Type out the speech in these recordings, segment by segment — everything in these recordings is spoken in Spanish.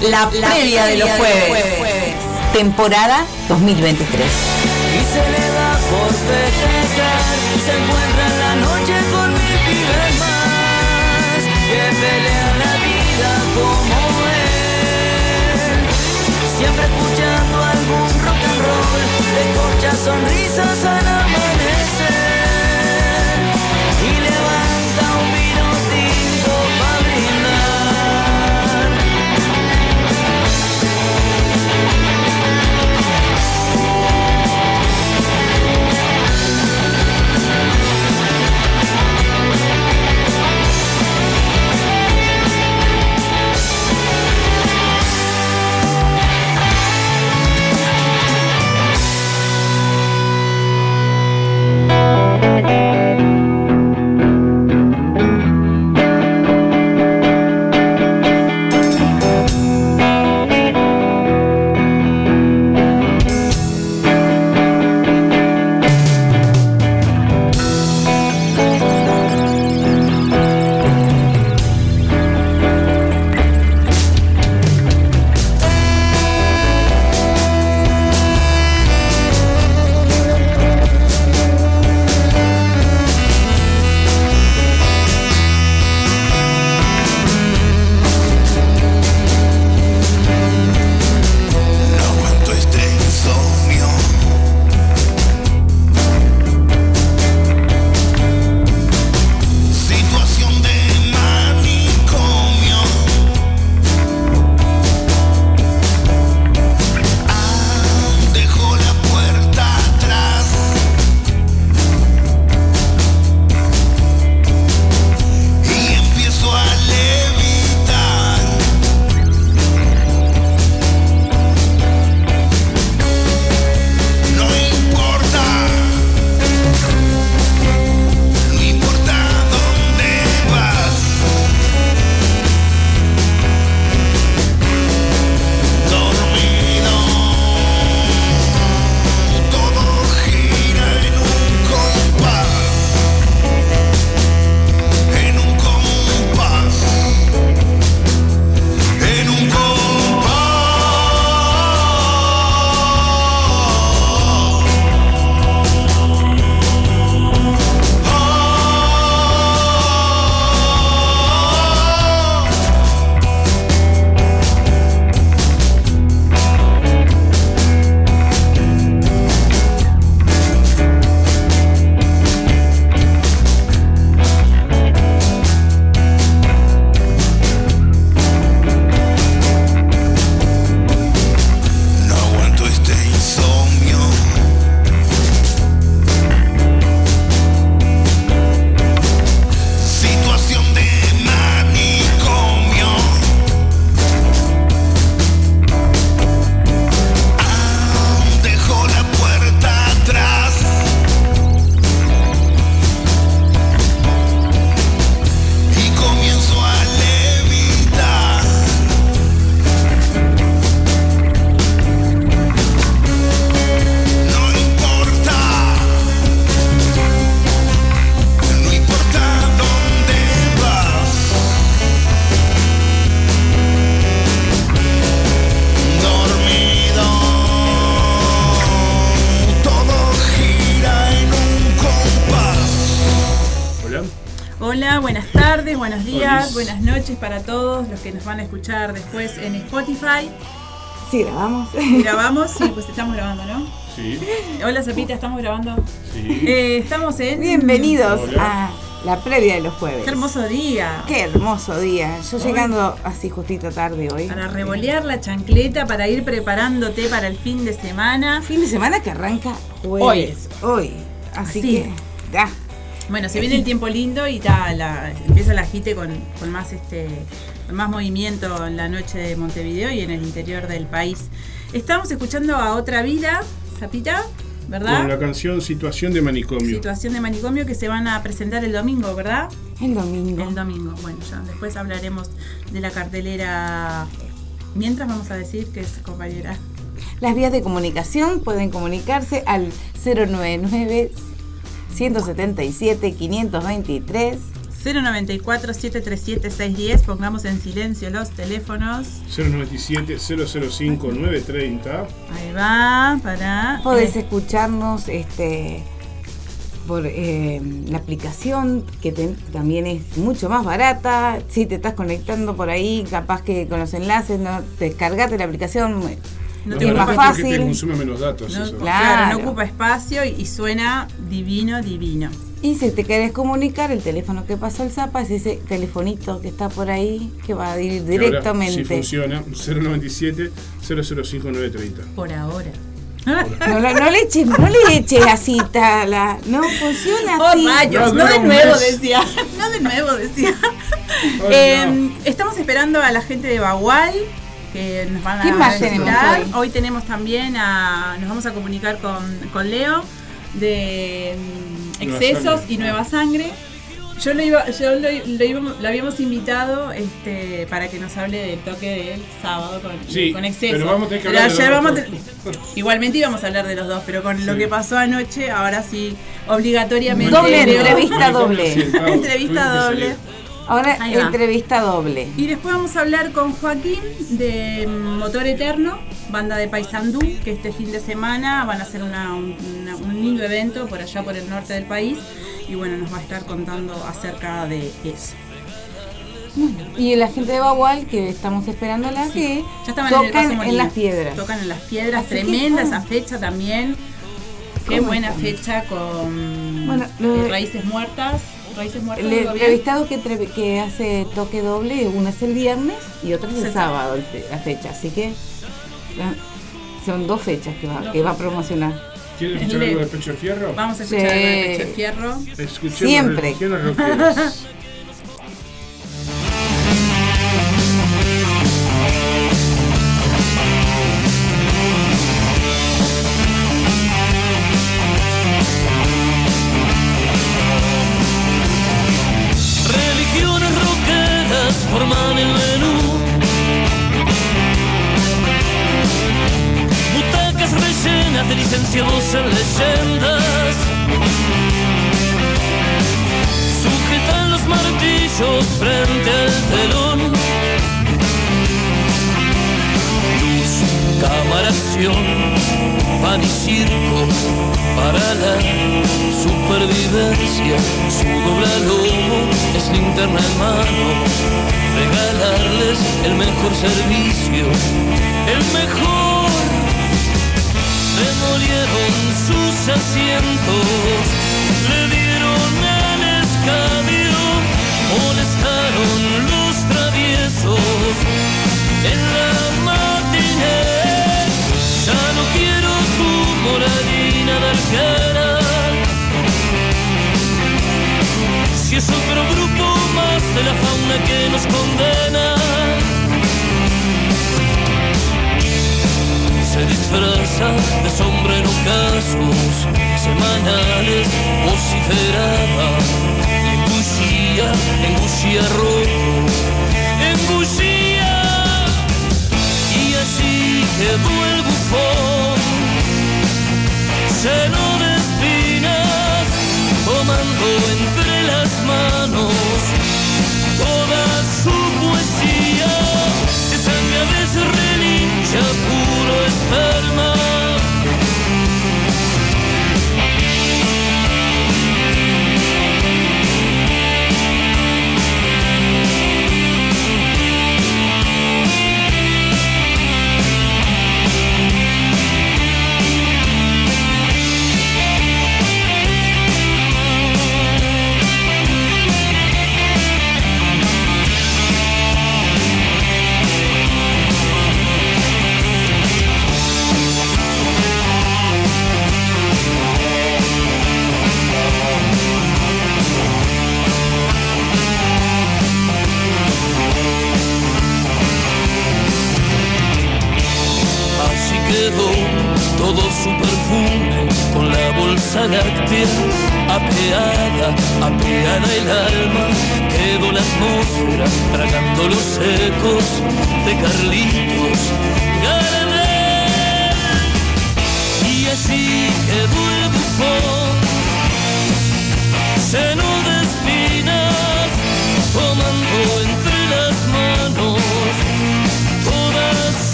comienza La, previa de los jueves. Temporada 2023. y se le da por festejar. Se encuentra en la noche con mil pibes más que pelean la vida como él. Siempre escuchando algún rock and roll, descorcha sonrisas al amanecer noches para todos los que nos van a escuchar después en Spotify. Sí, grabamos. Grabamos, sí, pues estamos grabando, ¿no? Sí, Hola, Zapita, estamos grabando. sí. Eh, estamos en. Bienvenidos Hola. a la previa de los jueves. Qué hermoso día. Qué hermoso día. Yo Hoy- llegando así justito tarde hoy. Para revolear la chancleta, para ir preparándote para el fin de semana. Fin de semana que arranca jueves. Hoy. Así, Así. que ya. Bueno, se viene el tiempo lindo y ta, la, empieza el agite con, con más este con más movimiento en la noche de Montevideo y en el interior del país. Estamos escuchando a Otra Vida, Zapita, ¿verdad? Con la canción Situación de Manicomio. Situación de manicomio que se van a presentar el domingo, ¿verdad? El domingo. El domingo. Bueno, ya después hablaremos de la cartelera. Mientras vamos a decir que es compañera. Las vías de comunicación pueden comunicarse al 099 177 523 094-737-610. Pongamos en silencio los teléfonos. 097-005-930. Ahí va, para. Podés eh, escucharnos este por eh, la aplicación que te- también es mucho más barata. Si te estás conectando por ahí, capaz que con los enlaces, no descargate la aplicación. No te que fácil. consume menos datos. no, eso. claro. Claro. no ocupa espacio y, y suena divino, divino. Y si te querés comunicar, el teléfono que pasó el Zapa es ese telefonito que está por ahí, que va a ir Que ahora directamente. Sí funciona. 097-005-930. Por ahora. No, no, no le eches, no le eches así, tala. No funciona Oh, así. rayos, No, no, de nuevo decía. No de nuevo decía. Ay, Eh, no. Estamos esperando a la gente de Bagual que nos van a ¿Qué más visitar. tenemos hoy? tenemos también a. Nos vamos a comunicar con, con Leo de Excesos Sangre. y Nueva Sangre. Yo lo iba, yo lo, lo íbamos- lo habíamos invitado este, para que nos hable del toque del sábado con, Sí, con exceso. pero vamos a tener que Pero hablar de ayer los vamos a dos. te- Igualmente íbamos a hablar de los dos, pero con lo que pasó anoche, ahora sí, obligatoriamente. Doble entrevista. Doble. Entrevista doble. Ahora entrevista doble. Y después vamos a hablar con Joaquín de Motor Eterno, banda de Paysandú, que este fin de semana van a hacer una- un, una- un lindo evento por allá por el norte del país. Y bueno, nos va a estar contando acerca de eso. Y la gente de Bagual, que estamos esperándola, que Ya estaban tocan en, las piedras. Tocan en las piedras, Así tremenda esa fecha también. Qué ¿Cómo buena están? fecha con Bueno, lo- eh, Raíces Muertas. Raíces Muertas. El entrevistado que, que hace toque doble, uno es el viernes y otro es el sábado la fecha. Así que son dos fechas que va, que va a promocionar. ¿Quieren Es escuchar algo de. Pecho de Fierro? Vamos a escuchar Sí. algo de Pecho de Fierro. Escuchemos Siempre.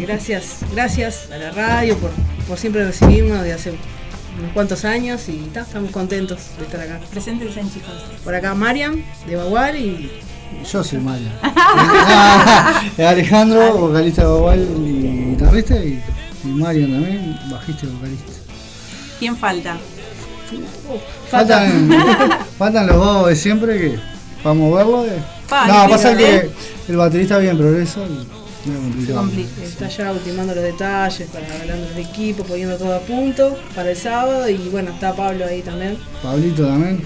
gracias, gracias a la radio por, por siempre recibirnos de hace unos cuantos años y ta, estamos contentos de estar acá. Preséntense, chicos. Por acá Mariam, de Bagual y Yo soy Mario. Ah, Alejandro, vocalista de Bagual y guitarrista, y, y Mario también, bajista y vocalista. ¿Quién falta? Faltan, faltan los dos de siempre que vamos a verlo. eh. Pa, no, pasa que el baterista viene en progreso y está ya ultimando los detalles, para hablando del equipo, poniendo todo a punto para el sábado y bueno, está Pablo ahí también. Pablito también,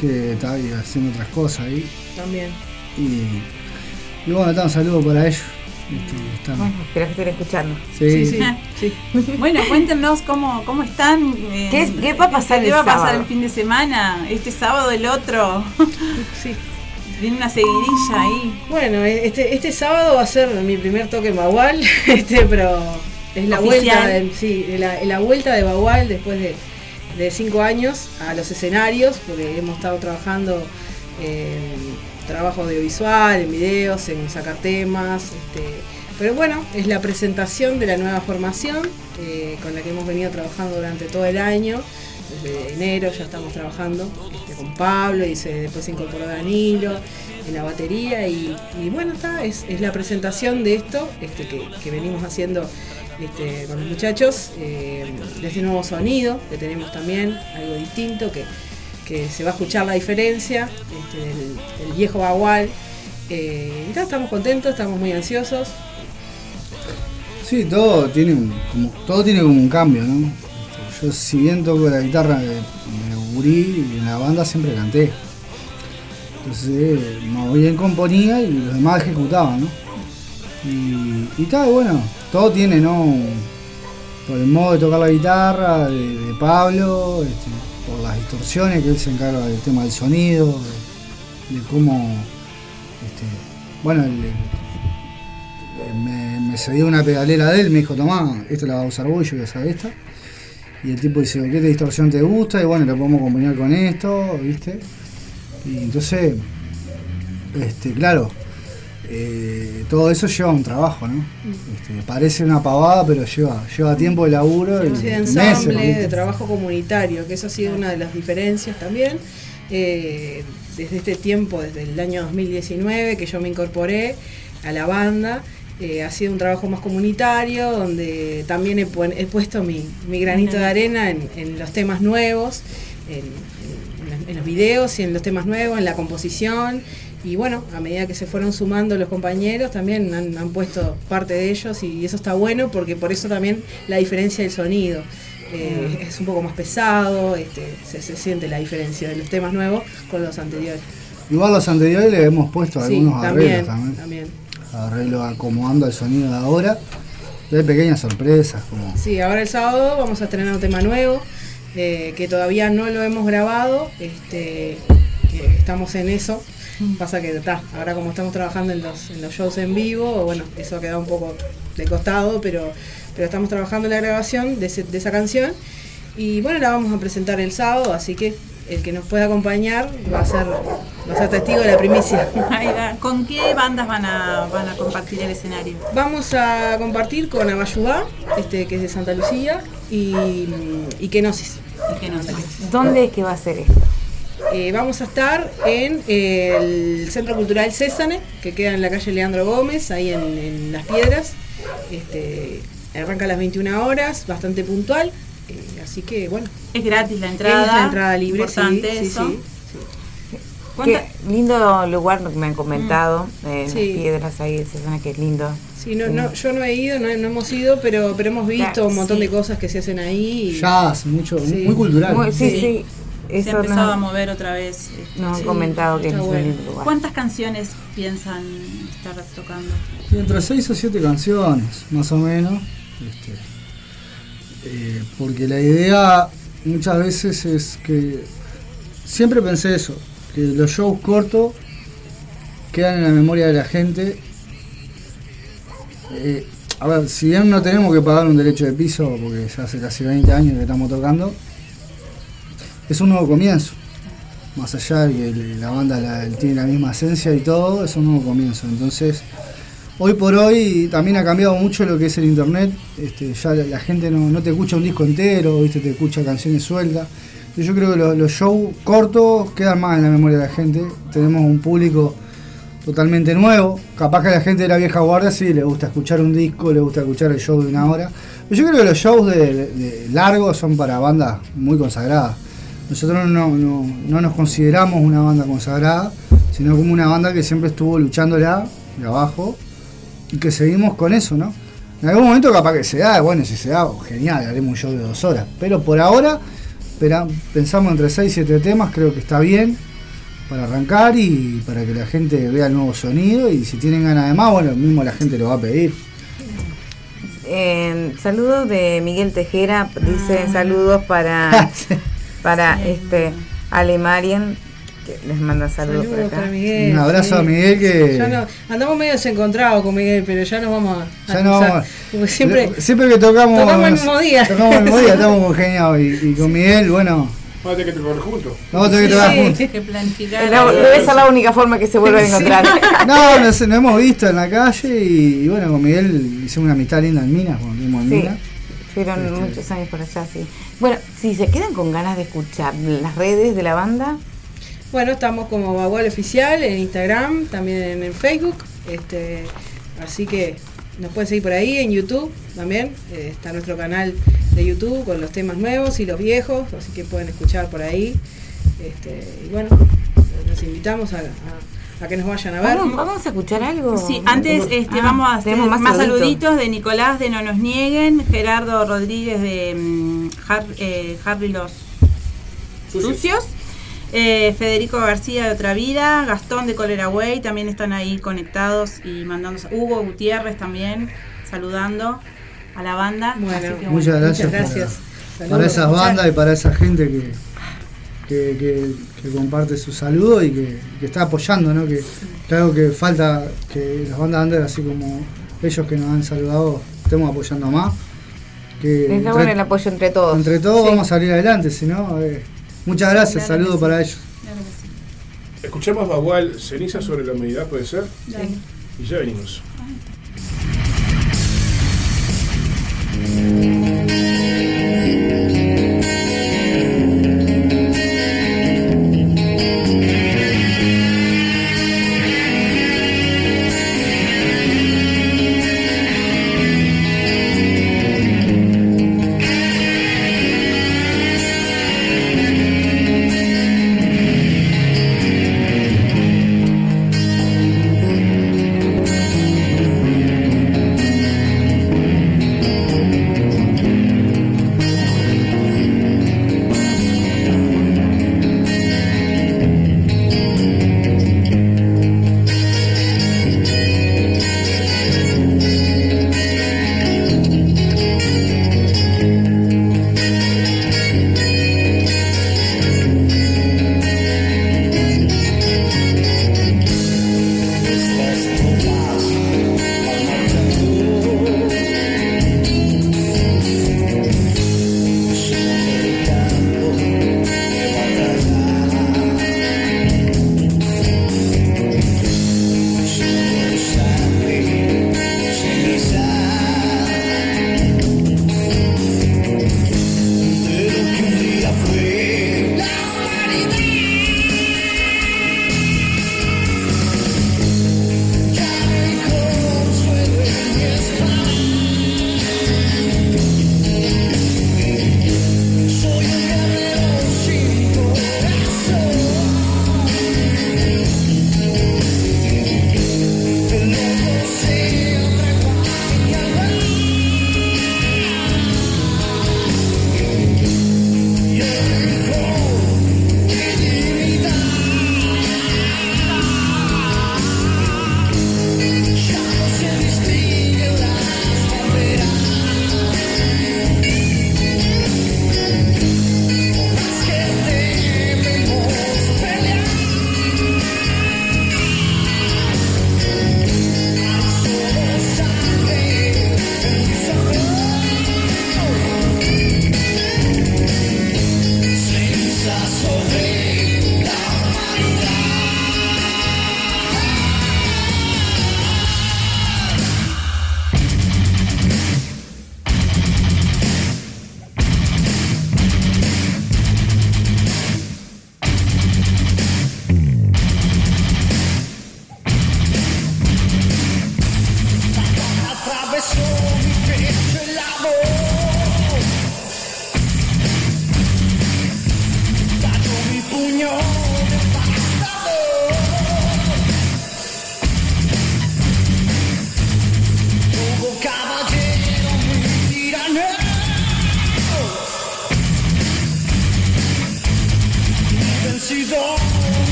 que está ahí haciendo otras cosas ahí. También. Y, y bueno, está un saludo para ellos. Este, están- Bueno, espero que estén escuchando. sí, Sí, sí, sí. Bueno, cuéntenos cómo, cómo están. eh, ¿Qué qué va a pasar ¿Qué el va a pasar el fin de semana? Este sábado, el otro. sí. Viene una seguidilla ahí. Bueno, este, este sábado va a ser mi primer toque en Bagual, este, pero es la Oficial. vuelta, de, sí, la, la vuelta de Bagual después de, de cinco años a los escenarios, porque hemos estado trabajando en trabajo audiovisual, en videos, en sacar temas, este, pero bueno, es la presentación de la nueva formación eh, con la que hemos venido trabajando durante todo el año. Desde enero ya estamos trabajando con Pablo y se, después se incorporó Danilo en la batería y, bueno, está, es, la presentación de esto este, que, que venimos haciendo este, con los muchachos, eh, de este nuevo sonido que tenemos también, algo distinto, que, que se va a escuchar la diferencia este, del, viejo Bagual. Eh, y está, estamos contentos, estamos muy ansiosos. Sí, todo tiene un, como, todo tiene como un cambio, ¿no? Yo si bien toco la guitarra de, gurí, en la banda siempre canté. Entonces, más bien componía y los demás ejecutaban. Y, y tal, bueno, todo tiene, ¿no? Por el modo de tocar la guitarra, de, Pablo, este, por las distorsiones que él se encarga del tema del sonido, de, cómo, este, bueno, me, me cedió una pedalera de él, me dijo, tomá, esta la va a usar vos, yo voy a usar esta. Y el tipo dice, ¿qué distorsión te gusta? Y bueno, la podemos combinar con esto, ¿viste? Y entonces, este, claro, eh, todo eso lleva un trabajo, ¿no? Este, parece una pavada, pero lleva, lleva tiempo de laburo y Sí, de meses, ensamble, ¿viste? de trabajo comunitario, que eso ha sido una de las diferencias también. Eh, desde este tiempo, desde el año 2019, que yo me incorporé a la banda, eh, ha sido un trabajo más comunitario, donde también he, puesto mi, mi granito de arena en, en los temas nuevos. en, en- en los videos y en los temas nuevos, en la composición. Y bueno, a medida que se fueron sumando los compañeros, también han, han puesto parte de ellos y eso está bueno porque por eso también la diferencia del sonido. Eh, Es un poco más pesado, este, se, se siente la diferencia de los temas nuevos con los anteriores. Igual los anteriores le hemos puesto Sí, algunos también, arreglos también. también. Arreglos acomodando el sonido de ahora. Y hay pequeñas sorpresas como. Sí, ahora el sábado vamos a estrenar un tema nuevo eh, que todavía no lo hemos grabado. Este, eh, estamos en eso. Pasa que está, ahora como estamos trabajando en los, en los shows en vivo, bueno, eso ha quedado un poco de costado, pero, pero estamos trabajando en la grabación de, ese- de esa canción. Y bueno, la vamos a presentar el sábado, así que el que nos pueda acompañar va a ser, va a ser testigo de la primicia. Ahí va. ¿Con qué bandas van a, van a compartir el escenario? Vamos a compartir con Abayubá, este, que es de Santa Lucía, y, y Kenosis. ¿Y qué nos ¿Dónde es que va a ser esto? Eh, vamos a estar en el Centro Cultural Césane, que queda en la calle Leandro Gómez, ahí en, en Las Piedras. Este, arranca a las 21 horas, bastante puntual. Eh, así que bueno, Es gratis la entrada. es la entrada libre. sí, Importante sí, eso. sí. ¿Cuánta- Qué lindo lugar que me han comentado, eh, en Sí. las piedras ahí, se suena que es lindo. Sí, no, no, yo no he ido, no, no hemos ido, pero, pero hemos visto Claro, un montón sí. de cosas que se hacen ahí. y- Jazz, mucho, Sí. muy cultural. Muy- sí, Sí. sí, se ha empezado a mover otra vez. este, nos han sí, comentado que es un bueno. lindo lugar. ¿Cuántas canciones piensan estar tocando? Y entre seis o siete canciones, más o menos. este, eh, porque la idea muchas veces es que. Siempre pensé eso, que los shows cortos quedan en la memoria de la gente. Eh, a ver, si bien no tenemos que pagar un derecho de piso, porque ya hace casi 20 años que estamos tocando, es un nuevo comienzo. Más allá de que la banda tiene la misma esencia y todo, es un nuevo comienzo. Entonces, Hoy por hoy también ha cambiado mucho lo que es el internet. Este, ya la, gente no, no te escucha un disco entero, ¿viste? te escucha canciones sueltas. Yo creo que lo- los shows cortos quedan más en la memoria de la gente. Tenemos un público totalmente nuevo. Capaz que la gente de la vieja guardia sí le gusta escuchar un disco, le gusta escuchar el show de una hora. Pero yo creo que los shows de largos son para bandas muy consagradas. Nosotros no, no- no nos consideramos una banda consagrada, sino como una banda que siempre estuvo luchándola de abajo y que seguimos con eso, ¿no? En algún momento capaz que se da, bueno, si se da, genial, haremos un show de dos horas. Pero por ahora espera- pensamos entre 6 y 7 temas, creo que está bien para arrancar y para que la gente vea el nuevo sonido y si tienen ganas de más, bueno, mismo la gente lo va a pedir. Eh, saludos de Miguel Tejera, dice saludos para, para este Ale Marian, que les manda saludos, Saludos por para acá. Miguel. Un abrazo sí. a Miguel que... Ya no- andamos medio desencontrados con Miguel, pero ya nos vamos a. Ya no cruzar, vamos- porque siempre. siempre que tocamos, Tocamos el mismo día. Tocamos el mismo día, estamos congeniados. Y, y con Miguel, bueno, Vamos a tener que tocar juntos. vamos a tener que tocar Sí. juntos. Hay que planificar. Es la- única forma que se vuelvan a encontrar. No, nos, nos hemos visto en la calle y, y bueno, con Miguel hicimos una amistad linda en Minas, cuando vivimos en Sí, Minas. fueron Este- muchos años por allá, sí. Bueno, si se quedan con ganas de escuchar las redes de la banda, Bueno, estamos como Bagual Oficial en Instagram, también en, el Facebook. Este, así que nos pueden seguir por ahí, en YouTube también. eh, está nuestro canal de YouTube con los temas nuevos y los viejos, así que pueden escuchar por ahí. Este, y bueno, los invitamos a, a- a que nos vayan a ver. ¿vamos, vamos a escuchar algo? Sí, antes este, Ah, vamos a hacer más, saluditos. saluditos de Nicolás de No Nos Nieguen, Gerardo Rodríguez de mm, Har- eh, Harry Los Sucios, eh, Federico García de Otra Vida, Gastón de Colera Way también están ahí conectados y mandando. Hugo Gutiérrez también saludando a la banda. Bueno, Así que, Muchas gracias, Muchas gracias. Para, esas bandas y para esa gente que, que, que- que comparte su saludo y que, que está apoyando, ¿no? Que, que algo que falta, que las bandas under, así como ellos que nos han saludado, estemos apoyando más. Que Está bueno el apoyo entre todos. entre todos Sí. vamos a salir adelante, si no, eh, muchas gracias, Claro saludos sí. para ellos. Claro sí. Escuchamos Bagual, ceniza sobre la humanidad, puede ser. Y ya venimos.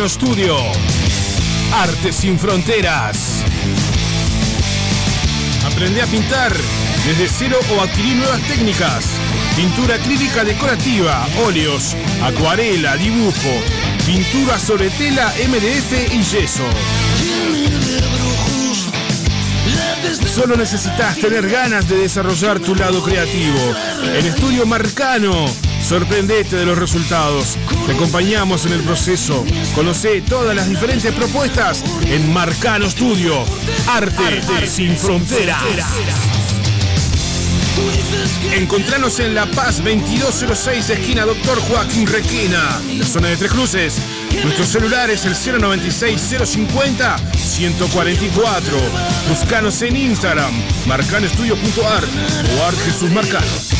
Marcano Studio. Arte sin fronteras. Aprende a pintar desde cero o adquirir nuevas técnicas. Pintura acrílica decorativa, óleos, acuarela, dibujo, pintura sobre tela, MDF y yeso. Solo necesitas tener ganas de desarrollar tu lado creativo. En Estudio Marcano, sorprendete de los resultados. Te acompañamos en el proceso. Conoce todas las diferentes propuestas en Marcano Studio. Arte, sin fronteras. Encontranos en La Paz 2206, esquina Doctor Joaquín Requena, en la zona de Tres Cruces. Nuestro celular es el 096-050-144. Buscanos en Instagram, marcanoestudio.art o Art Jesús Marcano.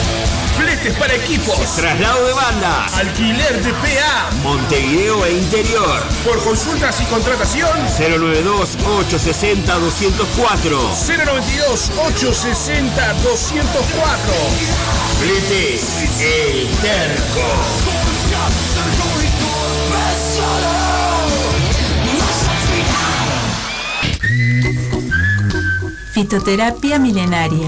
Para equipos. Traslado de bandas. Alquiler de PA. Montevideo e interior. Por consultas y contratación. 092-860-204. 092-860-204. Fletes, El Terco. Fitoterapia milenaria.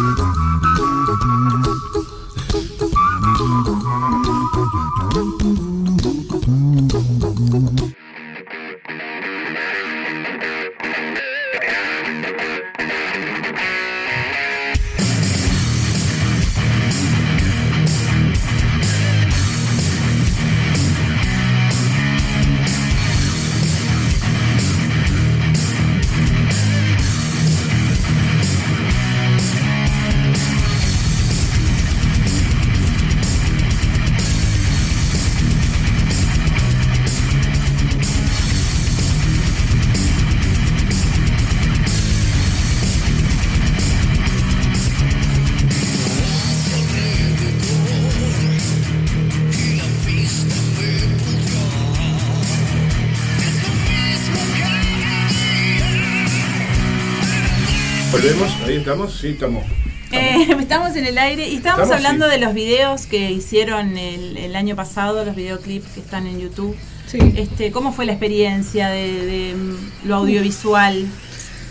Estamos, sí, estamos. Eh, estamos en el aire y estábamos Estamos, hablando sí. de los videos que hicieron el, el año pasado, los videoclips que están en YouTube. Sí. Este, ¿Cómo fue la experiencia de, de, mm, lo audiovisual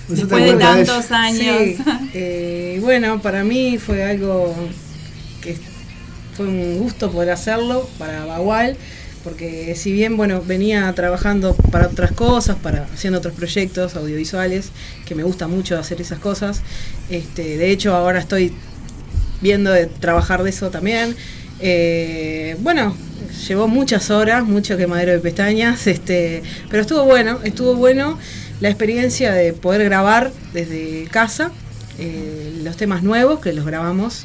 Pues después de tantos años? Sí, eh, bueno, para mí fue algo que fue un gusto poder hacerlo para Bagual, porque si bien bueno venía trabajando para otras cosas, para haciendo otros proyectos audiovisuales, que me gusta mucho hacer esas cosas, este, de hecho ahora estoy viendo de trabajar de eso también. Eh, bueno, llevó muchas horas, mucho quemadero de pestañas, este, pero estuvo bueno, estuvo bueno la experiencia de poder grabar desde casa eh, los temas nuevos que los grabamos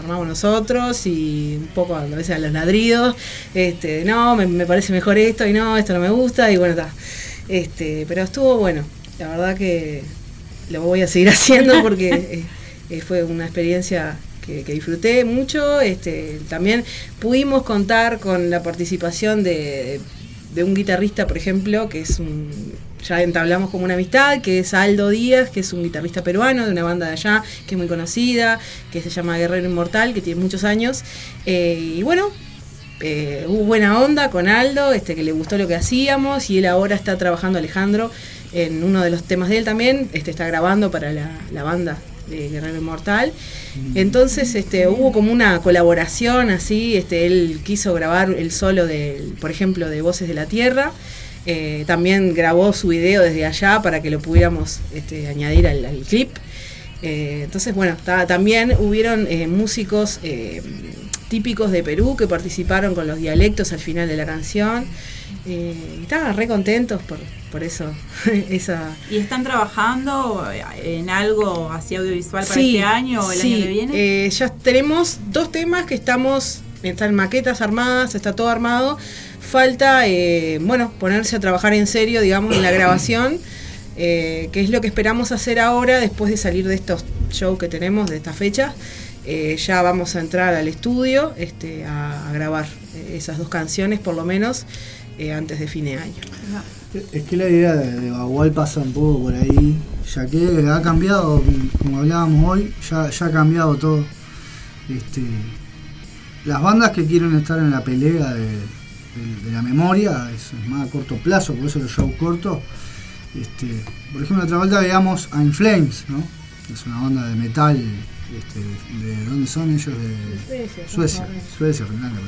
armamos nosotros y un poco a veces a los ladridos, este, no, me, parece mejor esto y no, esto no me gusta y bueno, está. Este, pero estuvo bueno, la verdad que lo voy a seguir haciendo porque eh, eh, fue una experiencia que, que disfruté mucho. Este, también pudimos contar con la participación de, de un guitarrista, por ejemplo, que es un. Ya entablamos como una amistad, que es Aldo Díaz, que es un guitarrista peruano de una banda de allá, que es muy conocida, que se llama Guerrero Inmortal, que tiene muchos años. Eh, y bueno, eh, hubo buena onda con Aldo, este, que le gustó lo que hacíamos, y él ahora está trabajando, Alejandro, en uno de los temas de él también, este, está grabando para la, la banda de Guerrero Inmortal. Entonces este, hubo como una colaboración así, este, él quiso grabar el solo, de, por ejemplo, de Voces de la Tierra. Eh, también grabó su video desde allá para que lo pudiéramos este, añadir al, al clip. Eh, entonces, bueno, ta- también hubieron eh, músicos típicos de Perú que participaron con los dialectos al final de la canción. Y estaban re contentos por, por eso. esa, ¿Y están trabajando en algo así audiovisual para Sí, este año o el sí, año que viene? ya tenemos dos temas que estamos, están maquetas armadas, está todo armado. Falta, eh, bueno, ponerse a trabajar en serio, digamos, en la grabación, eh, que es lo que esperamos hacer ahora después de salir de estos shows que tenemos, de estas fechas. Eh, ya vamos a entrar al estudio este, a, grabar esas dos canciones, por lo menos, antes de fin de año. Es que la idea de, de Bagual pasa un poco por ahí, ya que ha cambiado, como hablábamos hoy, ya, ya ha cambiado todo. Este, las bandas que quieren estar en la pelea de, de- de la memoria es, es más a corto plazo, por eso los shows cortos. Este, por ejemplo, otra vuelta veíamos a In Flames, ¿no? Es una banda de metal. Este, ¿De dónde son ellos? De Suecia, Suecia. Suecia, Finlandia.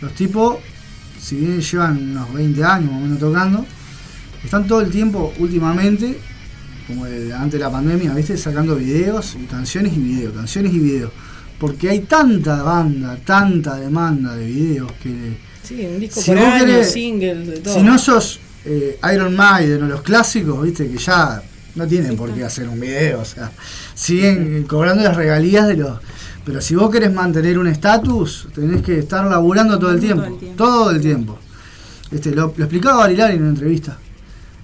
Los tipos, si bien llevan unos 20 años más o menos tocando, están todo el tiempo últimamente, como de- antes de la pandemia, ¿viste? Sacando videos y canciones y videos, canciones y videos. Porque hay tanta banda, tanta demanda de videos que Sí, un disco Si por año, querés- singles, de todo. si no sos eh, Iron Maiden o los clásicos, viste, que ya no tienen por qué hacer un video, o sea, siguen cobrando las regalías de los... Pero si vos querés mantener un estatus, tenés que estar laburando todo el tiempo, todo el tiempo. Este, lo, lo explicaba Barilari en una entrevista.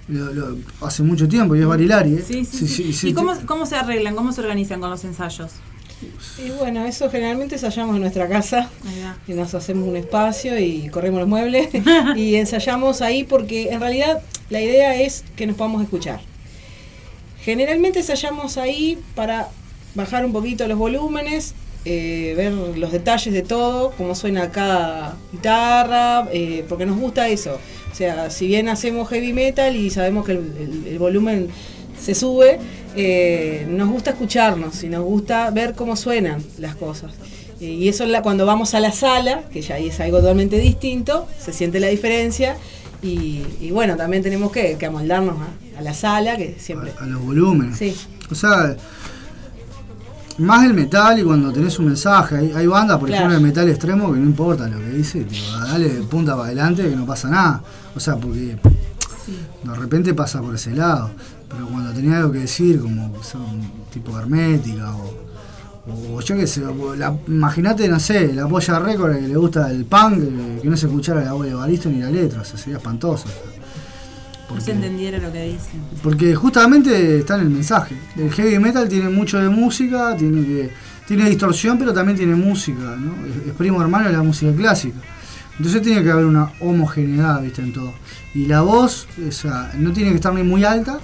Lo- lo- hace mucho tiempo y es Barilari, ¿eh? Sí, sí, sí. sí, ¿Y cómo, cómo se arreglan? ¿Cómo se organizan con los ensayos? Y bueno, eso generalmente ensayamos en nuestra casa. Y nos hacemos un espacio y corremos los muebles y ensayamos ahí porque en realidad la idea es que nos podamos escuchar. Generalmente ensayamos ahí para bajar un poquito los volúmenes, eh, ver los detalles de todo, cómo suena cada guitarra, eh, porque nos gusta eso. O sea, si bien hacemos heavy metal y sabemos que el, el- el volumen se sube, eh, nos gusta escucharnos y nos gusta ver cómo suenan las cosas. Y eso cuando vamos a la sala, que ya ahí es algo totalmente distinto, se siente la diferencia. Y, y bueno, también tenemos que, que amoldarnos a, a la sala, que siempre. a los volúmenes. Sí. O sea, más el metal y cuando tenés un mensaje. Hay, hay bandas, por Claro. ejemplo, de metal extremo que no importa lo que dice, tipo, dale de punta para adelante que no pasa nada. O sea, porque de repente pasa por ese lado. Pero cuando tenía algo que decir, como que son tipo hermética o, o yo qué sé, o imagínate, no sé, la polla récord que le gusta el punk, que, que no se escuchara la voz de Baristo ni la letra, o sea, sería espantoso. No se entendiera lo que dicen. Porque justamente está en el mensaje. El heavy metal tiene mucho de música, tiene que tiene distorsión, pero también tiene música, ¿no? Es, es primo hermano de la música clásica. Entonces tiene que haber una homogeneidad, ¿viste? En todo. Y la voz, o sea, no tiene que estar ni muy alta,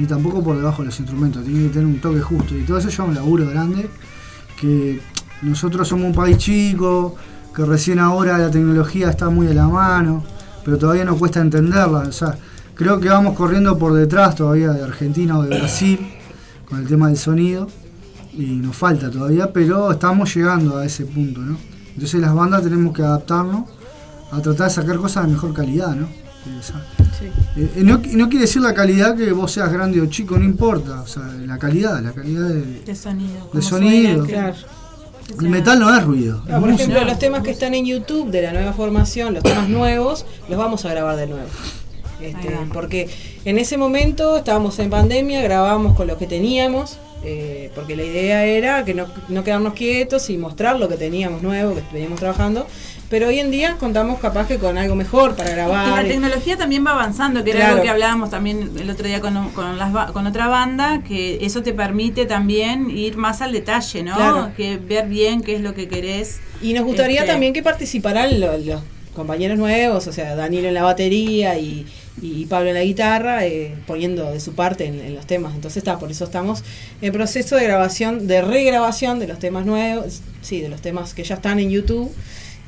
ni tampoco por debajo de los instrumentos, tiene que tener un toque justo. Y todo eso lleva un laburo grande, que nosotros somos un país chico, que recién ahora la tecnología está muy a la mano, pero todavía nos cuesta entenderla. O sea, creo que vamos corriendo por detrás todavía de Argentina o de Brasil con el tema del sonido y nos falta todavía, pero estamos llegando a ese punto, ¿no? Entonces las bandas tenemos que adaptarnos a tratar de sacar cosas de mejor calidad, ¿no? Eh, eh, no, no quiere decir la calidad que vos seas grande o chico, no importa, o sea, la calidad, la calidad de, De sonido. de cómo sonido. suena, que- Claro. El metal no es ruido. Ah, por ejemplo, los temas que están en YouTube de la nueva formación, los temas nuevos, los vamos a grabar de nuevo. Este, porque en ese momento estábamos en pandemia, grabábamos con lo que teníamos, eh, porque la idea era que no, no quedarnos quietos y mostrar lo que teníamos nuevo, que veníamos trabajando. Pero hoy en día contamos capaz que con algo mejor para Y grabar. la tecnología también va avanzando, que era algo que hablábamos también el otro día con, con, las con otra banda, que eso te permite también ir más al detalle, ¿no? Claro. Que ver bien qué es lo que querés. Y nos gustaría Este, también que participaran lo- los, compañeros nuevos, o sea, Daniel en la batería y, y Pablo en la guitarra, eh, poniendo de su parte en, en los temas. Entonces está, por eso estamos en proceso de grabación, de regrabación de los temas nuevos, sí, de los temas que ya están en YouTube.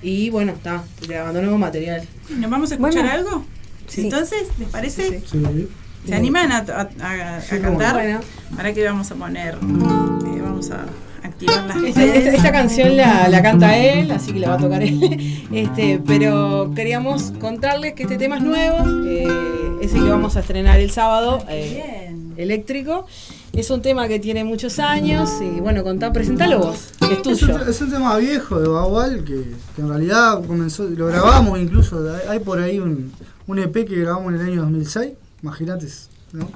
Y bueno, está grabando nuevo material. ¿Nos vamos a escuchar Bueno. algo? Sí. Entonces, ¿les parece? Sí. ¿Se animan a, a- a- a Sí, cómo cantar? no. Bueno. ¿Para qué vamos a poner? Eh, vamos a activar las Esta, esta- esta canción la, la canta él, así que la va a tocar él. Este, pero queríamos contarles que este tema es nuevo, eh, es el que vamos a estrenar el sábado, eh, eléctrico. Es un tema que tiene muchos años y bueno, contá, presentalo vos, que es Es tuyo. un, es un tema viejo de Bagual que, que en realidad comenzó, lo grabamos incluso, hay, por ahí un, un EP que grabamos en el año 2006, imagínate, ¿no?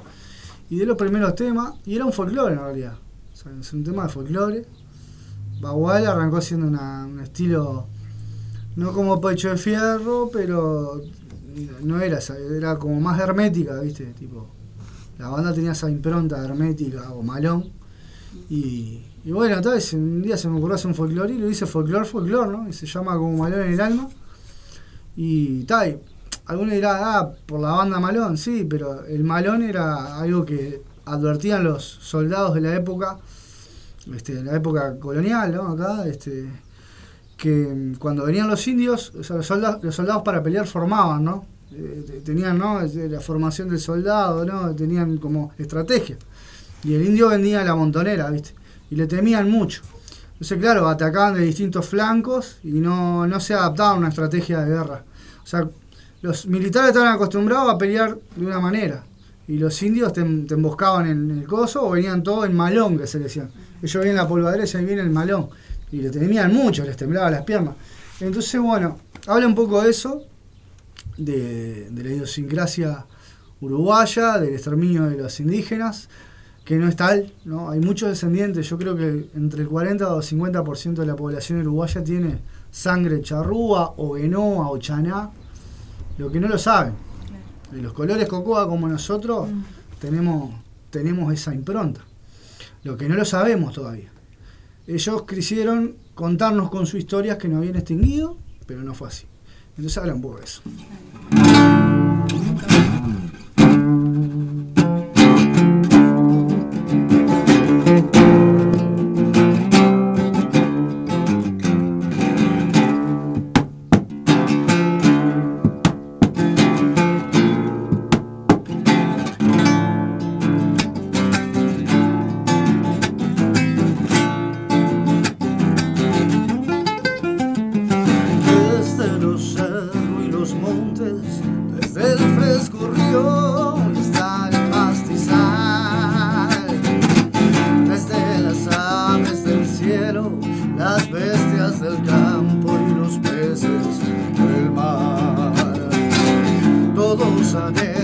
Y de los primeros temas, y era un folclore en realidad, o sea, es un tema de folclore. Bagual arrancó siendo una- un estilo, no como Pecho de Fierro, pero no era era como más hermética, ¿viste? Tipo, la banda tenía esa impronta hermética o malón. Y, bueno, entonces un día se me ocurrió hacer un folclore y lo hice folclore, folclore, ¿no? Y se llama como Malón en el alma. Y tal, algunos dirán, ah, por la banda Malón, sí, pero el Malón era algo que advertían los soldados de la época, este, de la época colonial, ¿no? Acá, este, que cuando venían los indios, los soldados para pelear formaban, ¿no? Eh, te- tenían, ¿no? La formación del soldado, ¿no? Tenían como estrategia. Y el indio vendía la montonera, ¿viste? Y le temían mucho. Entonces, claro, atacaban de distintos flancos y no, no se adaptaban a una estrategia de guerra. O sea, los militares estaban acostumbrados a pelear de una manera. Y los indios te, te emboscaban en el coso o venían todos en malón, que se decían. Ellos venían la polvadera y viene el malón. Y le temían mucho, les temblaban las piernas. Entonces, bueno, habla un poco de eso, de, de la idiosincrasia uruguaya, del exterminio de los indígenas, que no es tal, ¿no? Hay muchos descendientes, yo creo que entre el 40 o 50% de la población uruguaya tiene sangre charrúa o genoa o chaná, lo que no lo saben. De los colores cocoa como nosotros tenemos, tenemos esa impronta, lo que no lo sabemos todavía. Ellos quisieron contarnos con sus historias que nos habían extinguido, pero no fue así. Entonces habla un poco de eso. Desde Todos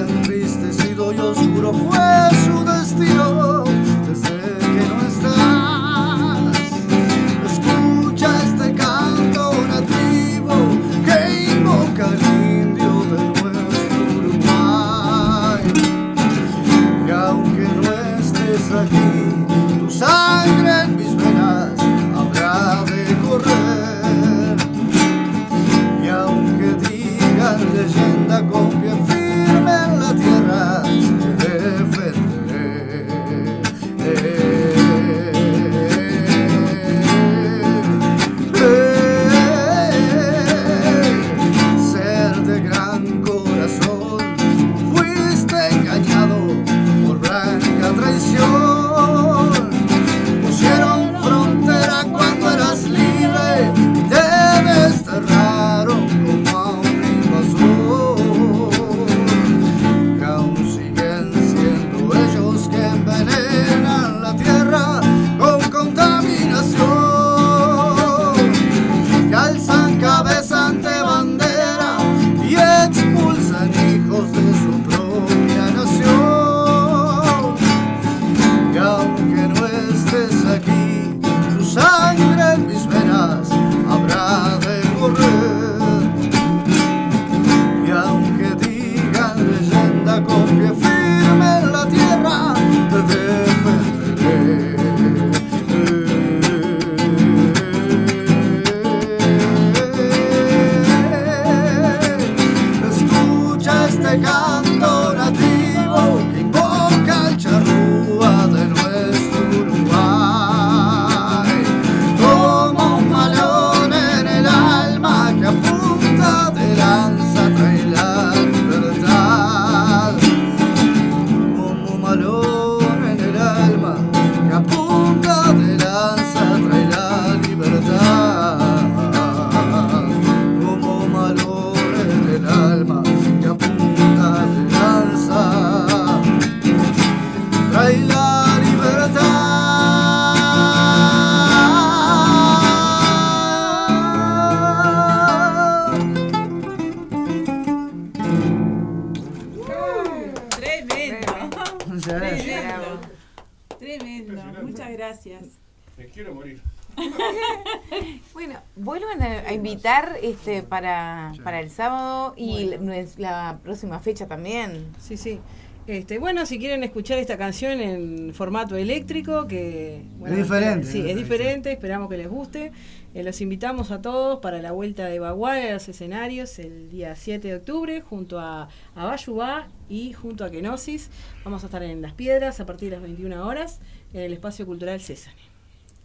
este para, para el sábado y la, la próxima fecha también. Sí, sí. Este, bueno, si quieren escuchar esta canción en formato eléctrico, que bueno, Es diferente, Sí, es diferente, esperamos que les guste. Eh, los invitamos a todos para la vuelta de Bagual a los escenarios el día 7 de octubre, junto a, a Bayubá y junto a Kenosis. Vamos a estar en Las Piedras a partir de las 21 horas en el Espacio Cultural César.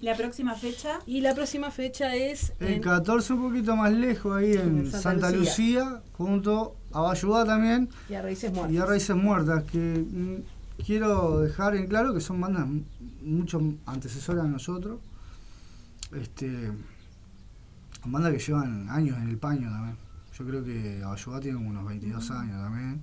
La próxima fecha. Y la próxima fecha es El en 14 un poquito más lejos, ahí en En Santa Santa, Lucía. Lucía. junto a Bayudá también. y a Raíces Muertas. Y a Raíces Muertas, que mm, quiero dejar en claro que son bandas mucho antecesoras a nosotros. Este, bandas que llevan años en el paño también. Yo creo que Abayudá tiene como unos 22 años también.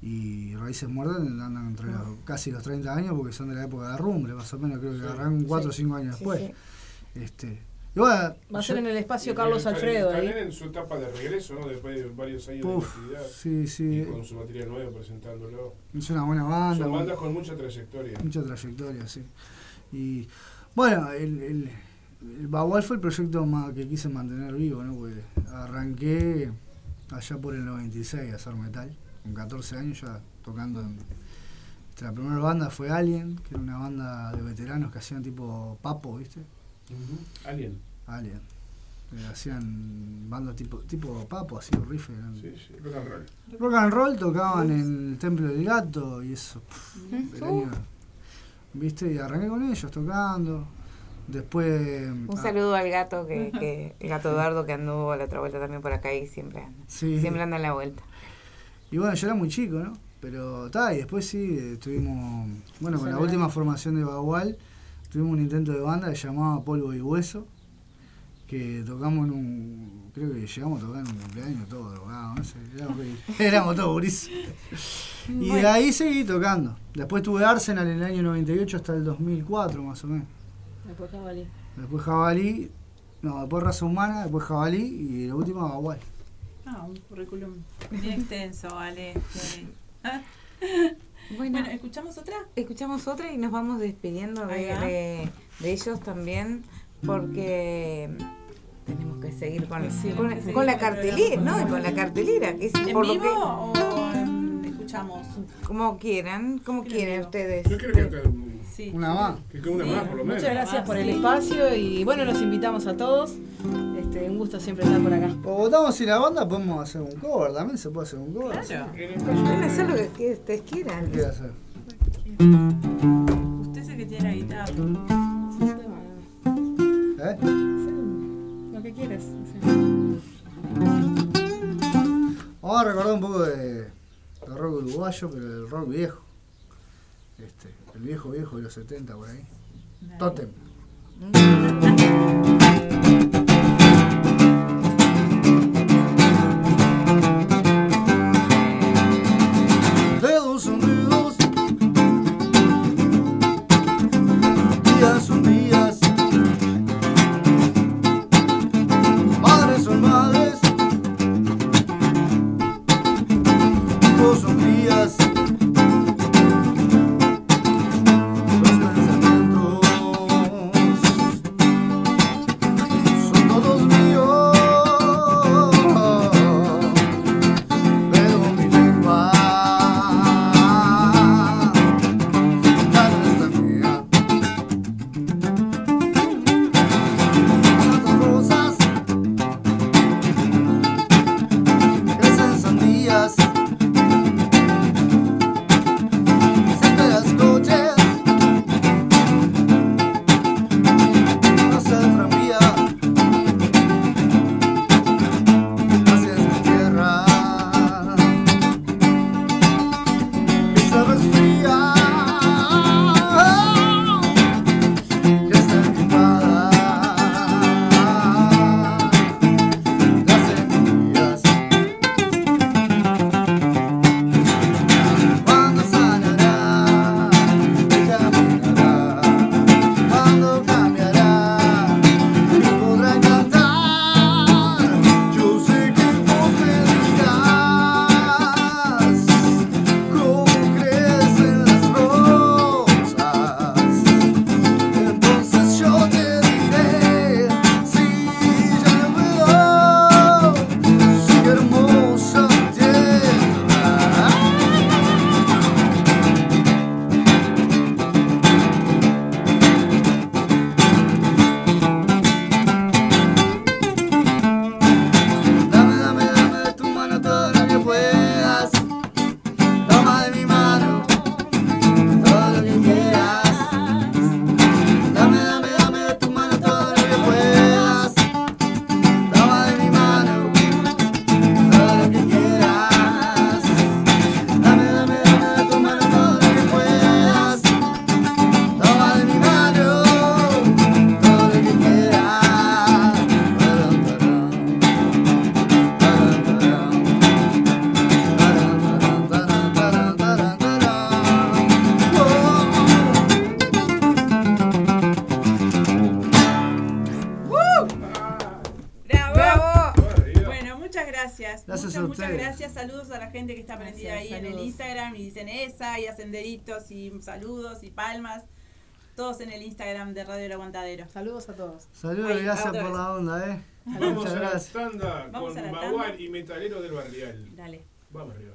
Y Raíces Muertas andan entre los, casi los 30 años porque son de la época de Rumble, más o menos. Creo que agarraron 4 o 5 años Sí, después. sí. Este, y bueno, Va a yo- ser en el espacio Carlos Alfredo. Están ahí. en su etapa de regreso, ¿no? Después de varios años Uf, de actividad. sí, sí. Y con su material nuevo presentándolo. Es una buena banda. Son con- bandas con mucha trayectoria. Mucha trayectoria, sí. Y bueno, el, el, el Bagual fue el proyecto más que quise mantener vivo, ¿no? Porque arranqué allá por el 96 a hacer metal, con 14 años ya tocando. En, la primera banda fue Alien, que era una banda de veteranos que hacían tipo papo, ¿viste? Alien. Alien. Eh, hacían bandas tipo, tipo papo, así, riff. eran- Sí, sí, rock and roll. Rock and roll tocaban en el Templo del Gato y eso. pff, el año- ¿Viste? Y arranqué con ellos tocando. Después. Un ah, saludo al gato, que, que el gato Eduardo que anduvo a la otra vuelta también por acá y siempre anda. Sí. Siempre anda en la vuelta. Y bueno, yo era muy chico, ¿no? Pero está, y después sí, estuvimos. Bueno, con la última formación de Bagual, tuvimos un intento de banda que se llamaba Polvo y Hueso. Que tocamos en un. Creo que llegamos a tocar en un cumpleaños todo drogado, no sé. Éramos todos gurises. Y de ahí seguí tocando. Después tuve Arsenal en el año 98 hasta el 2004, más o menos. Después Jabalí. Después Jabalí. No, después Raza Humana, después Jabalí y la última Bagual. Ah, un currículum bien extenso, vale. Bueno, Bueno, ¿escuchamos otra? escuchamos otra y nos vamos despidiendo de, de- de ellos también, porque tenemos que seguir con, Sí, con, seguir con la cartelera. ¿no? Con la cartelera, que es ¿En por lo vivo que, o escuchamos? como quieran, como vivo. ustedes. Yo que, que, Sí. Una más. que quede una Sí. más, por lo menos. Muchas gracias por el espacio y bueno, los invitamos a todos. Este, un gusto siempre estar por acá. O votamos si la banda podemos hacer un cover, también se puede hacer un cover. Claro. Pueden de- hacer lo que, ustedes quieran. ¿Qué quiere hacer? Usted es el que tiene la guitarra. ¿Eh? Lo que quieras. Vamos a recordar un poco de, de rock uruguayo, pero del rock viejo. Este, el viejo viejo de los 70 por ahí. Totem. Gente que está prendida Gracias, ahí en el. Instagram y dicen esa y hacen deditos y saludos y palmas. Todos en el Instagram de Radio El Aguantadero. Saludos a todos. Saludos Ahí, y gracias por la onda, eh. Vamos Muchas a la gracias. tanda Vamos con Bagual y Metalero del Barrial. Dale. Vamos arriba.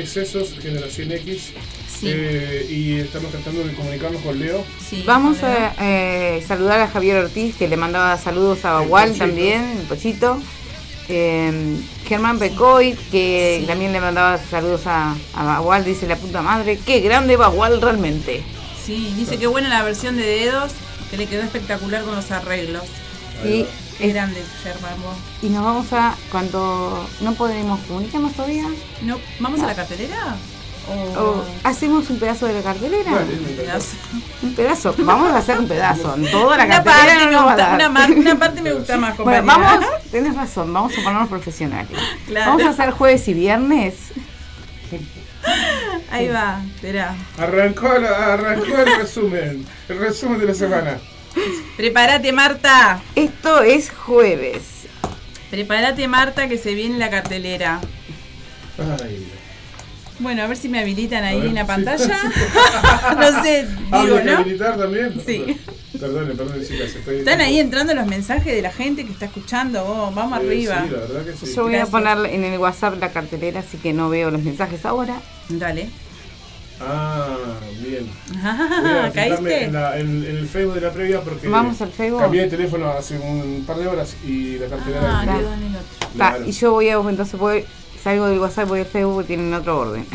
Excesos, Generación X. Sí. eh, y estamos tratando de comunicarnos con Leo. Sí, Vamos a eh, saludar a Javier Ortiz, que le mandaba saludos a Bagual también, el Pochito. Eh, Germán Pecoy, que Sí. también le mandaba saludos a, a Bagual, dice la puta madre. Qué grande Bagual realmente. Sí, dice que buena la versión de dedos, que le quedó espectacular con los arreglos. Y, Es grande, Germán. vos. y nos vamos a, cuando no podremos comunicarnos todavía, No, ¿Vamos a la cartelera? O, o hacemos un pedazo de la cartelera. Encantó. pedazo? Un pedazo, vamos a hacer un pedazo. En toda la Una cartelera parte, no va a dar. una, mar- una parte me gusta más, Bueno, compañera. vamos, tenés razón, vamos a ponernos profesionales. Claro. Vamos a hacer jueves y viernes. Ahí va, espera. Arrancó, la- arrancó el resumen. El resumen de la semana. Prepárate, Marta. Esto es jueves. Prepárate, Marta, que se viene la cartelera. Ay. Bueno, a ver si me habilitan ahí ver, en la sí, pantalla. sí. no sé, Ah, digo, ¿hay que ¿no? habilitar también? Sí. Perdón, perdón, chicas. Estoy Están ahí entrando los mensajes de la gente que está escuchando. vos, vamos Eh, arriba. Sí, la verdad que sí. Yo voy Gracias. a poner en el WhatsApp la cartelera, así que no veo los mensajes ahora. Dale. Ah, bien. Voy Ah, ¿Caíste? En, la- en- en el Facebook de la previa porque Vamos al Facebook. cambié de teléfono hace un par de horas y la cartera Ah, era- quedó en el otro. Ta, Claro. y yo voy a, entonces voy, salgo del WhatsApp, voy al Facebook, tienen otro orden.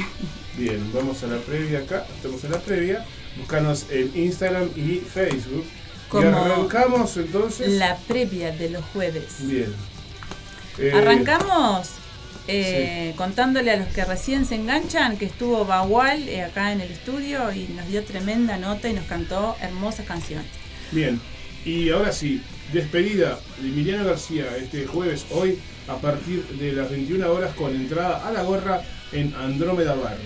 Bien, vamos a la previa acá. Estamos en la previa. Búscanos en Instagram y Facebook. Como y arrancamos entonces. La previa de los jueves. Bien. Eh, Arrancamos eh, contándole a los que recién se enganchan que estuvo Bagual eh, acá en el estudio y nos dio tremenda nota y nos cantó hermosas canciones. Bien, y ahora sí, despedida de Emiliano García este jueves, hoy, a partir de las 21 horas, con entrada a la gorra en Andrómeda Bar.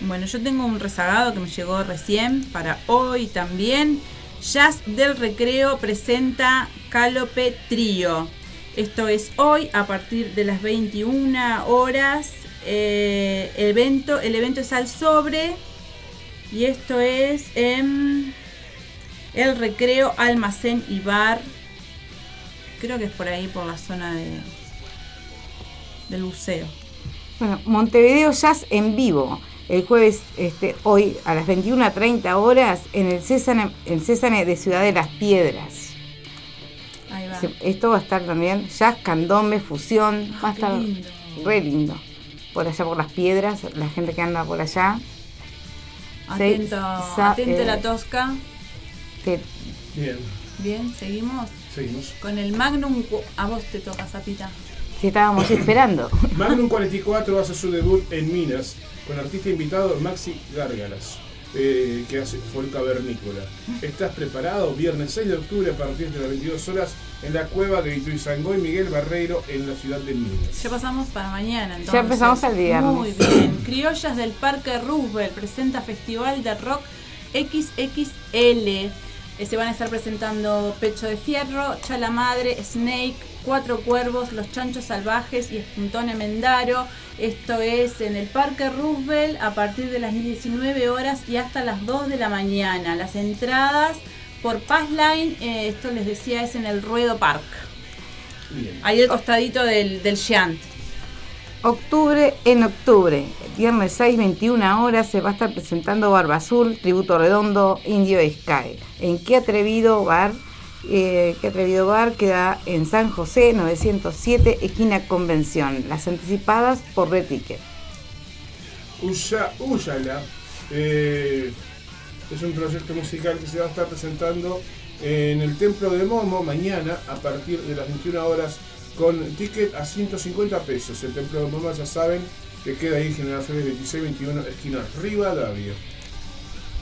Bueno, yo tengo un rezagado que me llegó recién para hoy también. Jazz del Recreo presenta Calope Trío. Esto es hoy a partir de las 21 horas. eh, el, evento, el evento es al sobre. Y esto es en el Recreo Almacén y Bar. Creo que es por ahí, por la zona de, del buceo. Bueno, Montevideo Jazz en vivo. El jueves, este, hoy a las 21.30 horas en el César, el César de Ciudad de las Piedras. Se- Esto va a estar también jazz, candombe, fusión. Va a estar lindo. re lindo. Por allá por las piedras, la gente que anda por allá. Atento, Se- atento eh, la tosca. que- Bien, Bien, seguimos. seguimos. Con el Magnum, a vos te toca, Zapita. que estábamos esperando. Magnum 44 hace su debut en Minas con artista invitado Maxi Gárgaras, eh, que hace folk cavernícola. ¿Estás preparado? Viernes 6 de octubre a partir de las 22 horas en la cueva de Ituizangó y Miguel Barreiro en la ciudad de Minas. Ya pasamos para mañana, entonces. Ya empezamos el viernes. Muy bien. Criollas del Parque Roosevelt presenta Festival de Rock XXL. Eh, Se van a estar presentando Pecho de Fierro, Chala Madre, Snake, Cuatro Cuervos, Los Chanchos Salvajes y Espuntone Mendaro. Esto es en el Parque Roosevelt a partir de las 19 horas y hasta las 2 de la mañana. Las entradas por Passline, eh, esto les decía, es en el Ruedo Park. Bien. Ahí al costadito del, del Giant. Octubre en octubre, viernes 6, 21 horas, se va a estar presentando Barba Azul, Tributo Redondo, Indio Sky. ¿En qué atrevido bar? Eh, qué atrevido bar queda en San José 907, esquina Convención. Las anticipadas por Red Ticket. Uya, Uyala eh, es un proyecto musical que se va a estar presentando en el Templo de Momo mañana a partir de las 21 horas con ticket a 150 pesos. El Templo de Momo ya saben que queda ahí General Flores 2621 esquina Rivadavia.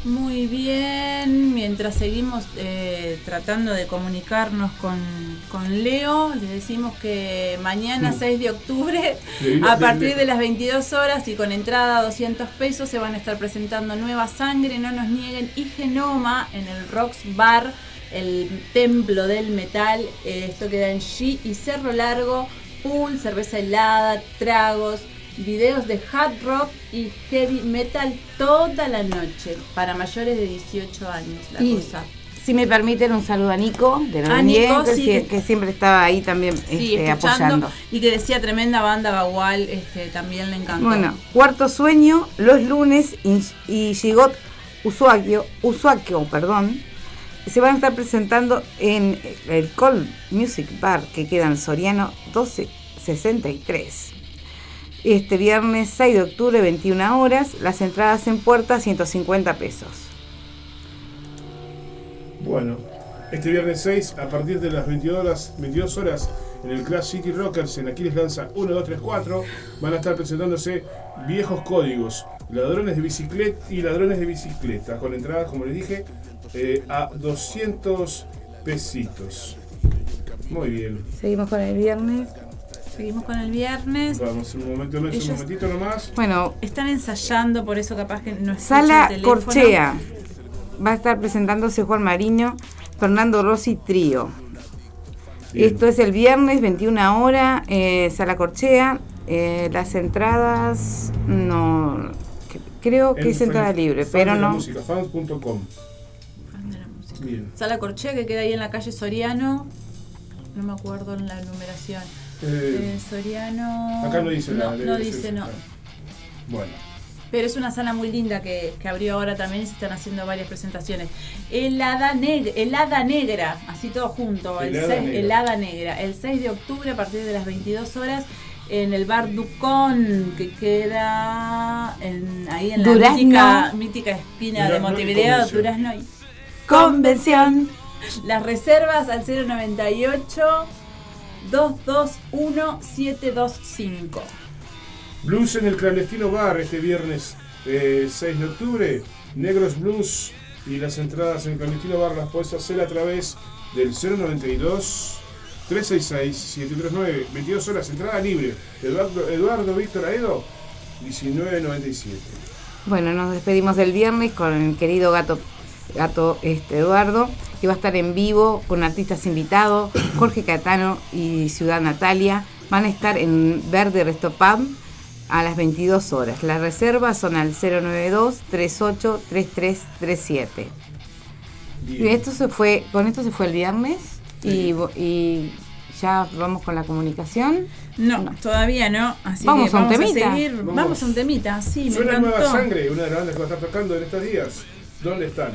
Muy bien, mientras seguimos eh, tratando de comunicarnos con, con Leo, les decimos que mañana Mm. 6 de octubre, Sí, a partir sí. de las 22 horas y con entrada a 200 pesos, se van a estar presentando Nueva Sangre, No Nos Nieguen y Genoma en el Rocks Bar, el templo del metal. Eh, esto queda en G y Cerro Largo, pool, cerveza helada, tragos, videos de hard rock y heavy metal toda la noche para mayores de 18 años. La Y cosa. si me permiten un saludo a Nico de A Nordien, Nico, que, sí, que- que siempre estaba ahí también Sí, este, apoyando. y que decía tremenda banda Bagual, este, también le encantó. Bueno, cuarto sueño, los lunes y, y Gigot Usuakio, Usuakio, perdón, se van a estar presentando en el Cold Music Bar que queda en Soriano 1263. Este viernes 6 de octubre, 21 horas, las entradas en puerta 150 pesos. Bueno, este viernes 6 a partir de las 22 horas, 22 horas en el Class City Rockers en Aquiles Lanza 1234 van a estar presentándose viejos códigos, ladrones de bicicleta y ladrones de bicicleta con entradas, como les dije, eh, a 200 pesitos. Muy bien. Seguimos con el viernes. Seguimos con el viernes. Vamos, un es un Ellos- momentito nomás. Bueno, Están ensayando, por eso capaz que no Sala el. Corchea. Va a estar presentándose Juan Mariño, Fernando Rossi Trío. Bien. Esto es el viernes, 21 horas, eh, Sala Corchea. Eh, las entradas, no. que- Creo que En es entrada fan- libre, fan pero de la no. música, fans.com. Bien. Sala Corchea que queda ahí en la calle Soriano. No me acuerdo en la numeración. Eh, Eh, Soriano. acá no dice no, nada. No dice no. Bueno. Pero es una sala muy linda que, que abrió ahora también y se están haciendo varias presentaciones. El Hada, Neg- el Hada Negra, así todo junto. El, El Hada Negra. el Hada Negra. El 6 de octubre a partir de las 22 horas en el bar Ducón, que queda en- ahí en la mítica, mítica esquina de Durazno y Montevideo. Durazno y Convención. las reservas al 098 221 725. Blues en el clandestino bar este viernes eh, 6 de octubre. Negros Blues y las entradas en el clandestino bar las puedes hacer a través del 092 366 739 22 horas entrada libre. Eduardo, Eduardo Víctor Aedo 1997. Bueno, nos despedimos del viernes con el querido gato, gato este, Eduardo, que va a estar en vivo con artistas invitados, Jorge Catano y Ciudad Natalia. Van a estar en Verde Resto Pub a las 22 horas. Las reservas son al 092 38 3337. Y esto se fue, con esto se fue el viernes y, y ya vamos con la comunicación. No, todavía no. Así Vamos que a un vamos temita. a seguir. Vamos. Vamos. a un temita, sí, me Suena Nueva encantó. Sangre, una de las bandas que va a estar tocando en estos días. ¿Dónde están?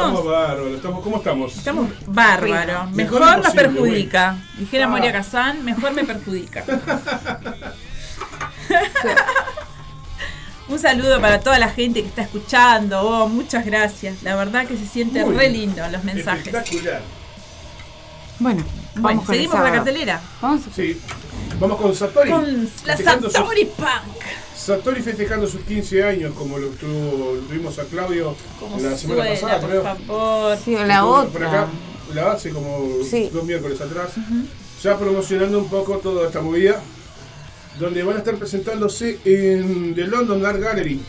Estamos bárbaros. Estamos, ¿Cómo estamos? Estamos bárbaros. Mejor Mejor nos perjudica. Dijera Ah. Moria Kazán, mejor me perjudica. Un saludo para toda la gente que está escuchando. Oh, muchas gracias. La verdad que se siente Muy re lindo los mensajes. Espectacular. Bueno, Bueno, vamos con el seguimos con la cartelera. Vamos. Sí. Vamos con Satori. Con la Satori Punk. Satori festejando sus 15 años, como lo, estuvo, lo tuvimos a Claudio Como la semana suena, pasada, por creo. favor. Sí, o la Por otra. acá, la hace como Sí. dos miércoles atrás. Ya promocionando un poco toda esta movida. Donde van a estar presentándose en The London Art Gallery,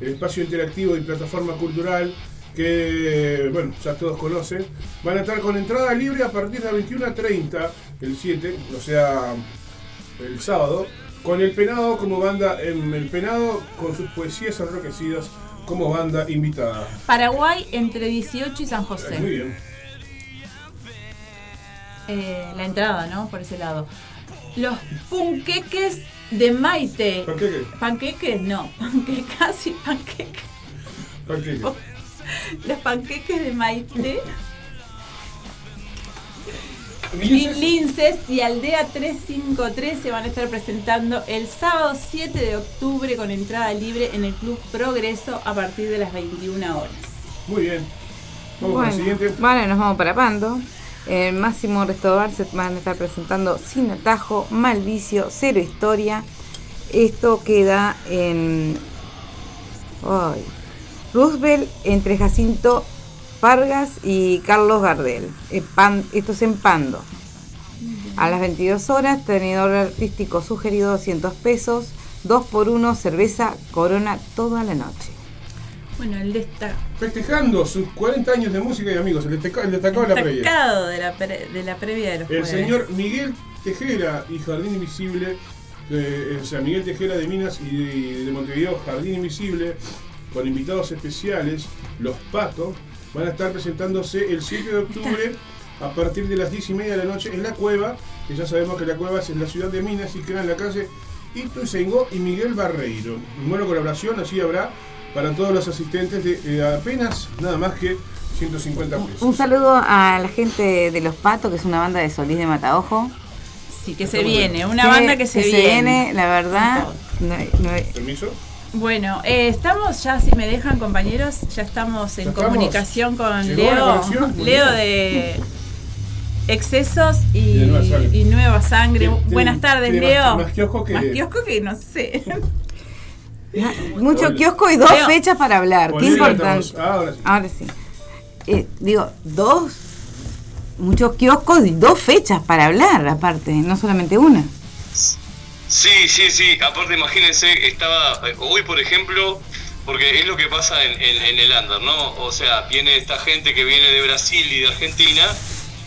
el espacio interactivo y plataforma cultural que, bueno, ya todos conocen. Van a estar con entrada libre a partir de las 21.30, el 7, o sea, el sábado, con el Penado como banda, en el Penado con sus poesías enroquecidas como banda invitada. Paraguay entre 18 y San Muy José. bien. Eh, la entrada, ¿no? Por ese lado. Los punqueques de Maite. Panqueque, Panqueques, no. Panquecas y panqueques. panqueque. Los panqueques de Maite. Linces. Linces y Aldea 353 se van a estar presentando el sábado 7 de octubre con entrada libre en el Club Progreso a partir de las 21 horas. Muy bien. Vamos con Bueno, el siguiente. vale, nos vamos para Pando. En Máximo Restaurar se van a estar presentando Sin Atajo, Mal Vicio, Cero Historia. Esto queda en. ay, Roosevelt entre Jacinto Vargas y Carlos Gardel. Pan- esto es en Pando. A las 22 horas, tenedor artístico sugerido 200 pesos. 2 por 1 cerveza Corona toda la noche. Bueno, el desta- Festejando sus 40 años de música y amigos, el destaca- el destacado de la previa. destacado de la, pre- de la previa de los El jueves. señor Miguel Tejera y Jardín Invisible, eh, o sea, Miguel Tejera de Minas y de, de Montevideo, Jardín Invisible, con invitados especiales, Los Patos, van a estar presentándose el 7 de octubre a partir de las 10 y media de la noche en la cueva, que ya sabemos que la cueva es en la ciudad de Minas y queda en la calle Ituzaingó y Miguel Barreiro. Buena colaboración, así habrá para todos los asistentes de eh, apenas nada más que 150 pesos. Un saludo a la gente de Los Patos, que es una banda de Solís de Mataojo. Sí, que se viene, una banda que se, viene. la verdad. no no hay- ¿Permiso? Bueno, eh, estamos ya, si me dejan compañeros, ya estamos en Ya estamos. comunicación con Llegó Leo, Leo de Excesos y, Y de Nueva Sangre. y Nueva Sangre. Tiene- Buenas tardes, Leo. más- más kiosco que- Más kiosco que no sé. Mucho Hola. kiosco y dos Leo. fechas para hablar. Qué importante. estamos. Ahora sí. Ahora sí. Eh, digo, dos. Muchos kioscos y dos fechas para hablar, aparte, no solamente una. Sí, sí, sí. Aparte, imagínense, estaba eh, hoy, por ejemplo, porque es lo que pasa en, en- en el under, ¿no? O sea, viene esta gente que viene de Brasil y de Argentina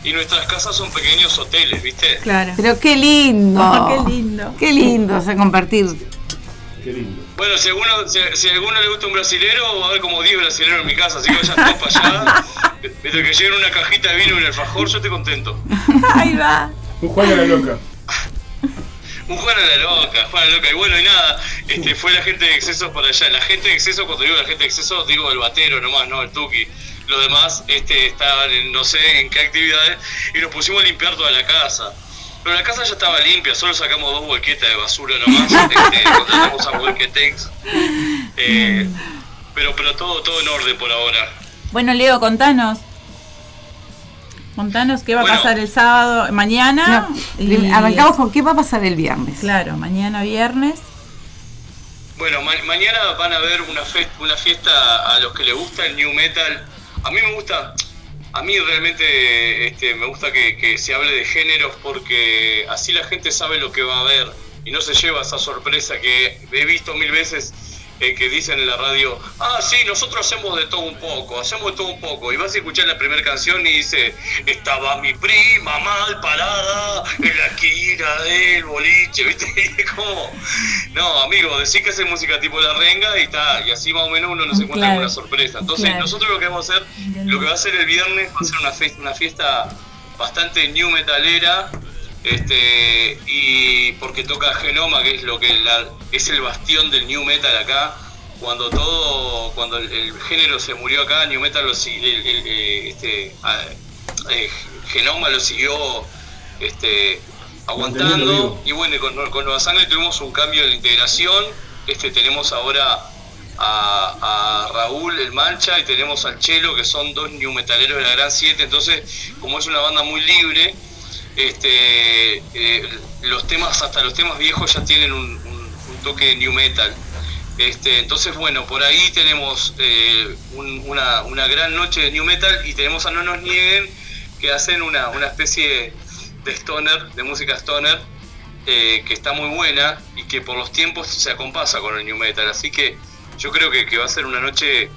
y nuestras casas son pequeños hoteles, ¿viste? Claro. Pero qué lindo. Oh, qué lindo. Qué lindo, o sea, compartir. Qué lindo. Bueno, si a alguno, si, si a alguno le gusta un brasilero, va a haber como 10 brasileros en mi casa, así que vayan todos para allá. Desde que lleguen una cajita de vino y un alfajor, yo estoy contento. Ahí va. Un Juan a la loca. Un Juan a la loca, Juan a la loca. Y bueno, y nada, este, fue la gente de excesos para allá. La gente de excesos, cuando digo la gente de excesos, digo el batero nomás, no el tuki. Los demás este, estaban en no sé en qué actividades y nos pusimos a limpiar toda la casa. Pero la casa ya estaba limpia, solo sacamos dos volquetas de basura nomás, este, contratamos a Volquetex. Eh, pero pero todo, todo en orden por ahora. Bueno, Leo, contanos. Contanos qué va Bueno. a pasar el sábado, mañana. No, y- arrancamos con qué va a pasar el viernes. Claro, mañana viernes. Bueno, ma- mañana van a ver una, fe- una fiesta a los que les gusta el new metal. A mí me gusta, a mí realmente este, me gusta que, que se hable de géneros porque así la gente sabe lo que va a ver y no se lleva esa sorpresa que he visto mil veces eh, que dicen en la radio, ah, sí, nosotros hacemos de todo un poco, hacemos de todo un poco. Y vas a escuchar la primera canción y dice, estaba mi prima mal parada en la esquina del boliche, ¿viste? Y es como, no, amigo, decís que hace música tipo la renga y está, y así más o menos uno no se encuentra con una sorpresa. Entonces, Claro. nosotros lo que vamos a hacer, lo que va a ser el viernes, va a ser una, fe- una fiesta bastante new metalera, Este, y porque toca Genoma, que es lo que la- es el bastión del new metal acá. Cuando todo, cuando el, el género se murió acá, new metal lo si- el- el- eh, este, eh, Genoma lo siguió este, aguantando. Y bueno, con, con Nueva Sangre tuvimos un cambio de la integración. Este, tenemos ahora a, a Raúl el Mancha y tenemos al Chelo, que son dos new metaleros de la Gran 7. Entonces, como es una banda muy libre, este, eh, los temas, hasta los temas viejos ya tienen un, toque de new metal. Este, entonces, bueno, por ahí tenemos eh, un- una, una gran noche de new metal y tenemos a No Nos Nieguen, que hacen una, una especie de stoner, de música stoner, eh, que está muy buena y que por los tiempos se acompasa con el new metal. Así que yo creo que va a ser una noche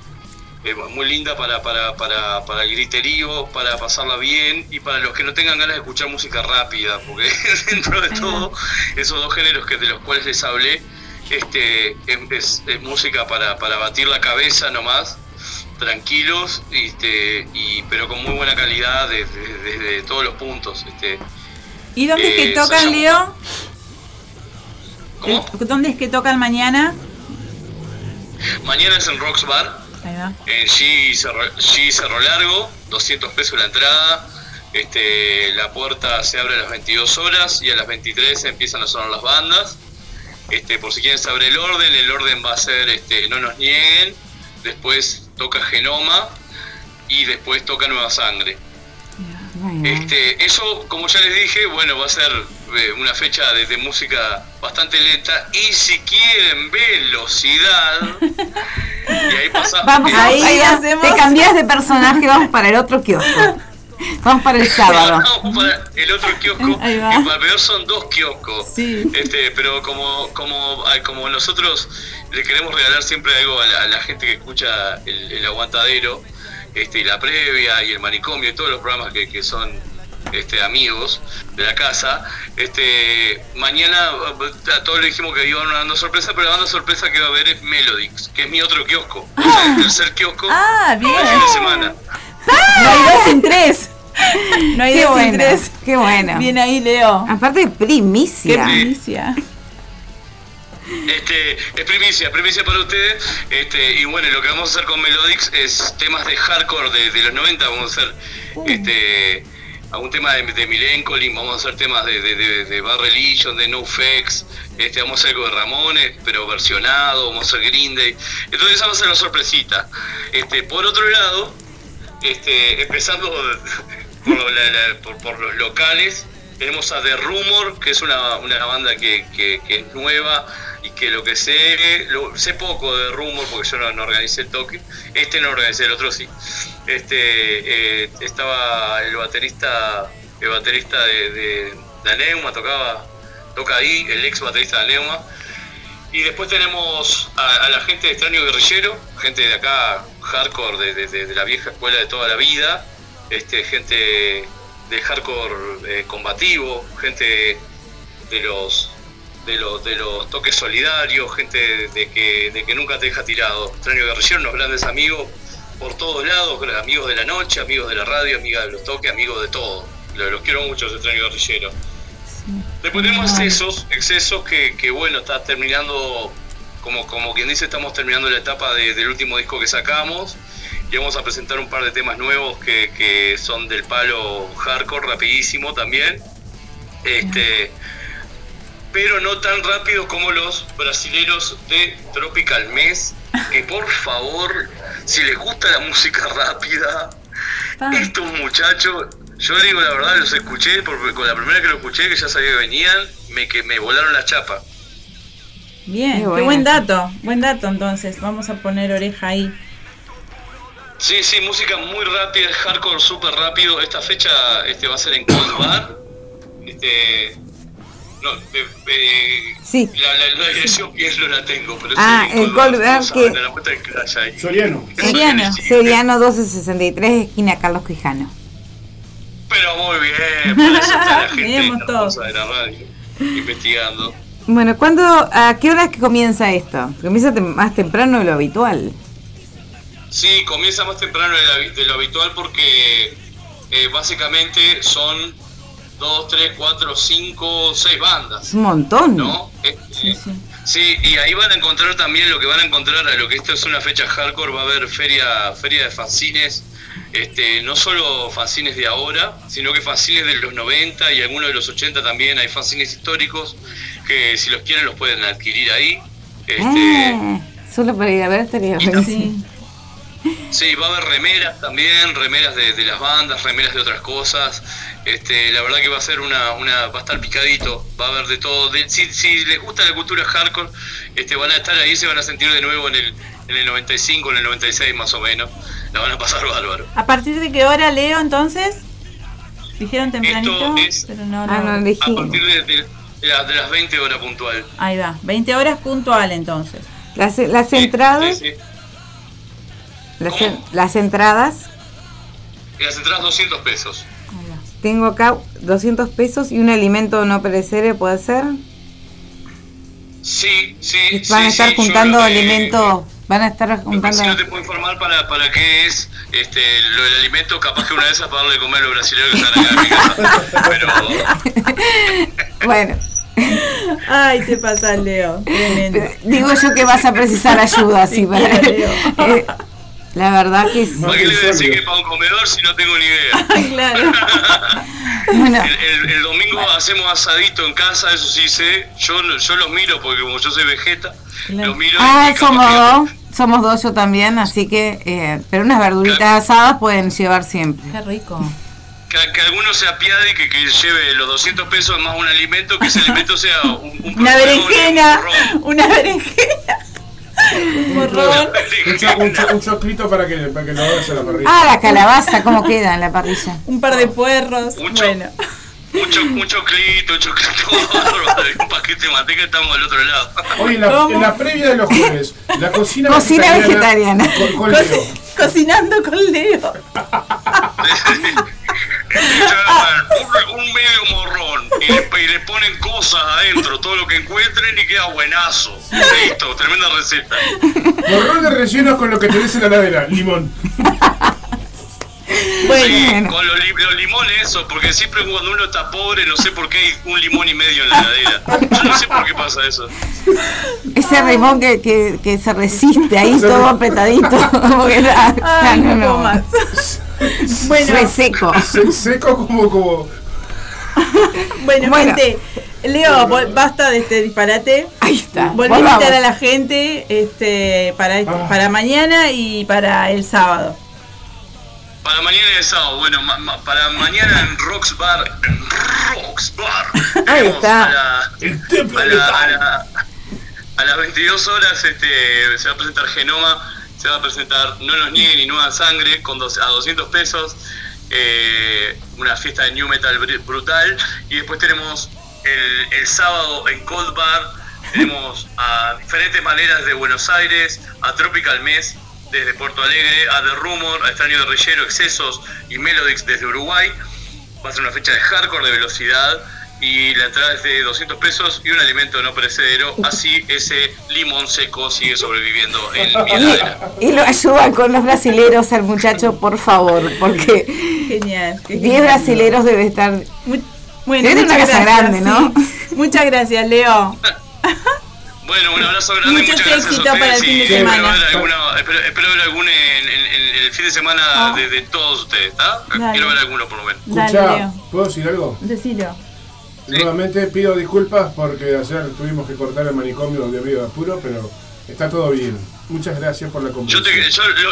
eh, muy linda para, para, para, para el griterío, para pasarla bien y para los que no tengan ganas de escuchar música rápida, porque dentro de todo, esos dos géneros que de los cuales les hablé, este, es, es- es música para, para batir la cabeza nomás, tranquilos, este, y, pero con muy buena calidad desde, desde todos los puntos. Este, ¿Y dónde es Eh, que tocan, se Leo? ¿Dónde es que tocan mañana? Mañana es en Rocks Bar, Ahí va. en G Cerro, G Cerro Largo, 200 pesos la entrada. Este, la puerta se abre a las 22 horas y a las 23 empiezan a sonar las bandas. Este, por si quieren saber el orden, el orden va a ser este, No nos nieguen, después toca Genoma y después toca Nueva Sangre. Este, eso, como ya les dije, bueno, va a ser eh, una fecha de, de música bastante lenta y si quieren velocidad, y ahí pasamos. Vamos, Ahí ahí hacemos- te cambias de personaje, vamos para el otro kiosco. Vamos para el sábado. Vamos para el otro kiosco, Ahí va. para peor son dos kioscos. Sí. Este, pero como, como, como nosotros le queremos regalar siempre algo a la, a la gente que escucha el, el aguantadero, este, y la previa y el manicomio y todos los programas que, que son este, amigos de la casa, este, mañana a todos le dijimos que iban a dando sorpresa, pero la banda sorpresa que va a haber es Melodix, que es mi otro kiosco, o sea, el tercer kiosco Ah, bien. fin de semana. No hay dos sin tres. No hay Qué dos sin bueno, tres. qué bueno. Bien ahí, Leo. Aparte de Qué primicia. Este, es primicia, primicia para ustedes. Este, y bueno, lo que vamos a hacer con Melodix es temas de hardcore de, de los 90. Vamos a hacer este, algún tema de, de Millencolin, vamos a hacer temas de, de, de, de Bad Religion, de NoFX. Este, vamos a hacer algo de Ramones, pero versionado, vamos a hacer Green Day. Entonces esa va a ser la sorpresita. Este, por otro lado, este, empezando por, lo- la- la- por- por los locales, tenemos a The Rumor, que es una, una banda que, que- es nueva y que lo que sé, lo, sé poco de Rumor porque yo no, no organicé el toque, este no organicé, el otro sí. Este, eh, estaba el baterista, el baterista de, de, de tocaba, toca ahí, el ex baterista de Aneuma. Y después tenemos a, la gente de Extraño Guerrillero, gente de acá, hardcore, de- de- de la vieja escuela de toda la vida, este, gente del hardcore eh, combativo, gente de los de los de los toques solidarios, gente de que, de que nunca te deja tirado. Extraño Guerrillero, unos grandes amigos por todos lados, amigos de la noche, amigos de la radio, amigas de los toques, amigos de todo. Los, los quiero mucho, Extraño Guerrillero. Después tenemos excesos, excesos que, que, bueno, está terminando, como, como quien dice, estamos terminando la etapa de- del último disco que sacamos y vamos a presentar un par de temas nuevos que, que son del palo hardcore, rapidísimo también. Este, pero no tan rápido como los brasileros de Tropical Mess, que por favor, si les gusta la música rápida, estos muchachos, yo digo la verdad, los escuché, porque con la primera que lo escuché, que ya sabía que venían, me, que me volaron la chapa. Bien, Qué buen dato. Buen dato, entonces. Vamos a poner oreja ahí. Sí, sí, música muy rápida, hardcore súper rápido. Esta fecha este, va a ser en Cold Bar. Este, no, eh, eh, Sí. La, la, la dirección bien no la tengo, pero Ah, sí, el Cold Bar ver, que- en la puerta del Crash ahí. Soriano. Soriano. Seriano 1263, esquina Carlos Quijano. Pero muy bien, por eso está la gente de la radio investigando. Bueno, ¿cuándo, ¿a qué hora es que comienza esto? Comienza tem- más temprano de lo habitual. Sí, comienza más temprano de, la- de lo habitual porque eh, básicamente son dos, tres, cuatro, cinco, seis bandas. Es un montón. ¿no? Este, sí, y ahí van a encontrar también lo que van a encontrar a lo que esto es una fecha hardcore, va a haber feria, feria de fanzines, este, no solo fanzines de ahora, sino que fanzines de los 90 y algunos de los 80 también, hay fanzines históricos que si los quieren los pueden adquirir ahí. Este, Ah, solo para ir a ver estaría buenísimo. Sí, va a haber remeras también, remeras de, de las bandas, remeras de otras cosas. Este, la verdad que va a ser una, una va a estar picadito, va a haber de todo. De- si, si les gusta la cultura hardcore, este, van a estar ahí, se van a sentir de nuevo en el, en el 95, en el 96 más o menos. La van a pasar bárbaro. ¿A partir de qué hora leo entonces? Dijeron tempranito, es- pero no, Ah, no no. A partir de, de- de la- de las 20 horas puntual. Ahí va, 20 horas puntual entonces. Las, las entradas, Sí, sí. Las, en- las entradas, Y las entradas 200 pesos. tengo acá 200 pesos y un alimento no perecedero, ¿puede ser? Sí, sí. Van sí, a estar sí, juntando que- alimentos, van a estar juntando... sí no te puedo informar para, para qué es este, lo del alimento, capaz que una de esas para darle de comer a los brasileños que están acá en mi casa. Pero Bueno, Ay, te pasas, Leo. Tremendo. digo yo que vas a precisar ayuda, sí, para... Eh, La verdad que es... ¿para qué le voy a decir que para un comedor si no tengo ni idea? claro. Bueno, El, el- el domingo hacemos asadito en casa, eso sí sé. Yo, yo los miro porque como yo soy vegeta, los miro ah, y somos que- dos, somos dos yo también, así que... eh, pero unas verduritas asadas pueden llevar siempre. Qué rico. que, que alguno se apiade y que, que lleve los 200 pesos más un alimento, que ese alimento sea un, un Una un berenjena, una berenjena. Un morrón. Un, cho- un cho- un choclito para que, para que lo hagas a la parrilla. Ah, la calabaza, ¿cómo queda en la parrilla? Un par de puerros. Bueno. Un, un choclito, un choclito, un paquete de manteca, estamos al otro lado. Hoy en la, en la previa de los jueves, la cocina, Cocina vegetariana. Con, con Co- Leo. cocinando con Leo. un, un medio morrón y le, y le ponen cosas adentro, todo lo que encuentren y queda buenazo. Listo, tremenda receta. Morrón de rellenos con lo que tenés en la heladera. Limón. Sí, con los, li- los limones eso, porque siempre cuando uno está pobre no sé por qué hay un limón y medio en la heladera. Yo no sé por qué pasa eso. Ese rimón que, que, que se resiste ahí todo apretadito. como que da- Ay, no, no no. puedo más. Bueno. Re seco. Se- seco como, como. Bueno, Bueno. gente, Leo, basta de este disparate. Ahí está. Volví a invitar a la gente este, para, este- Ah. para mañana y para el sábado. Para mañana y el sábado, bueno, ma- ma- para mañana en Rocks Bar, en Rocks Bar, Ahí está. a la- El templo a, la- a tal. la- a las 22 horas este, se va a presentar Genoma, se va a presentar No nos nieguen ni Nueva Sangre con dos- a 200 pesos, eh, una fiesta de New Metal br- brutal, y después tenemos el, el sábado en Cold Bar, tenemos a diferentes maneras de Buenos Aires, a Tropical Mess desde Porto Alegre, a The Rumor, a Extraño Guerrillero, Excesos y Melodix desde Uruguay. Va a ser una fecha de hardcore de velocidad y la entrada es de 200 pesos y un alimento no perecedero. Así ese limón seco sigue sobreviviendo en mi heladera. Y lo ayudan con los brasileros al muchacho, por favor, porque Genial. qué 10 genial. brasileros debe estar. Mu- Bueno, Debe una casa gracias, grande, ¿no? sí. Muchas gracias, Leo. Bueno, un abrazo grande, muchas gracias a para el ustedes fin de semana. ver, alguna- espero, espero ver algún en, en- en el fin de semana Ah. de, de todos ustedes, ¿está? Quiero ver alguno por lo menos. Leo. ¿puedo decir algo? Decilo. Nuevamente pido disculpas porque ayer tuvimos que cortar el manicomio debido a apuro, pero está todo bien. Muchas gracias por la Yo, comprensión. te, yo lo,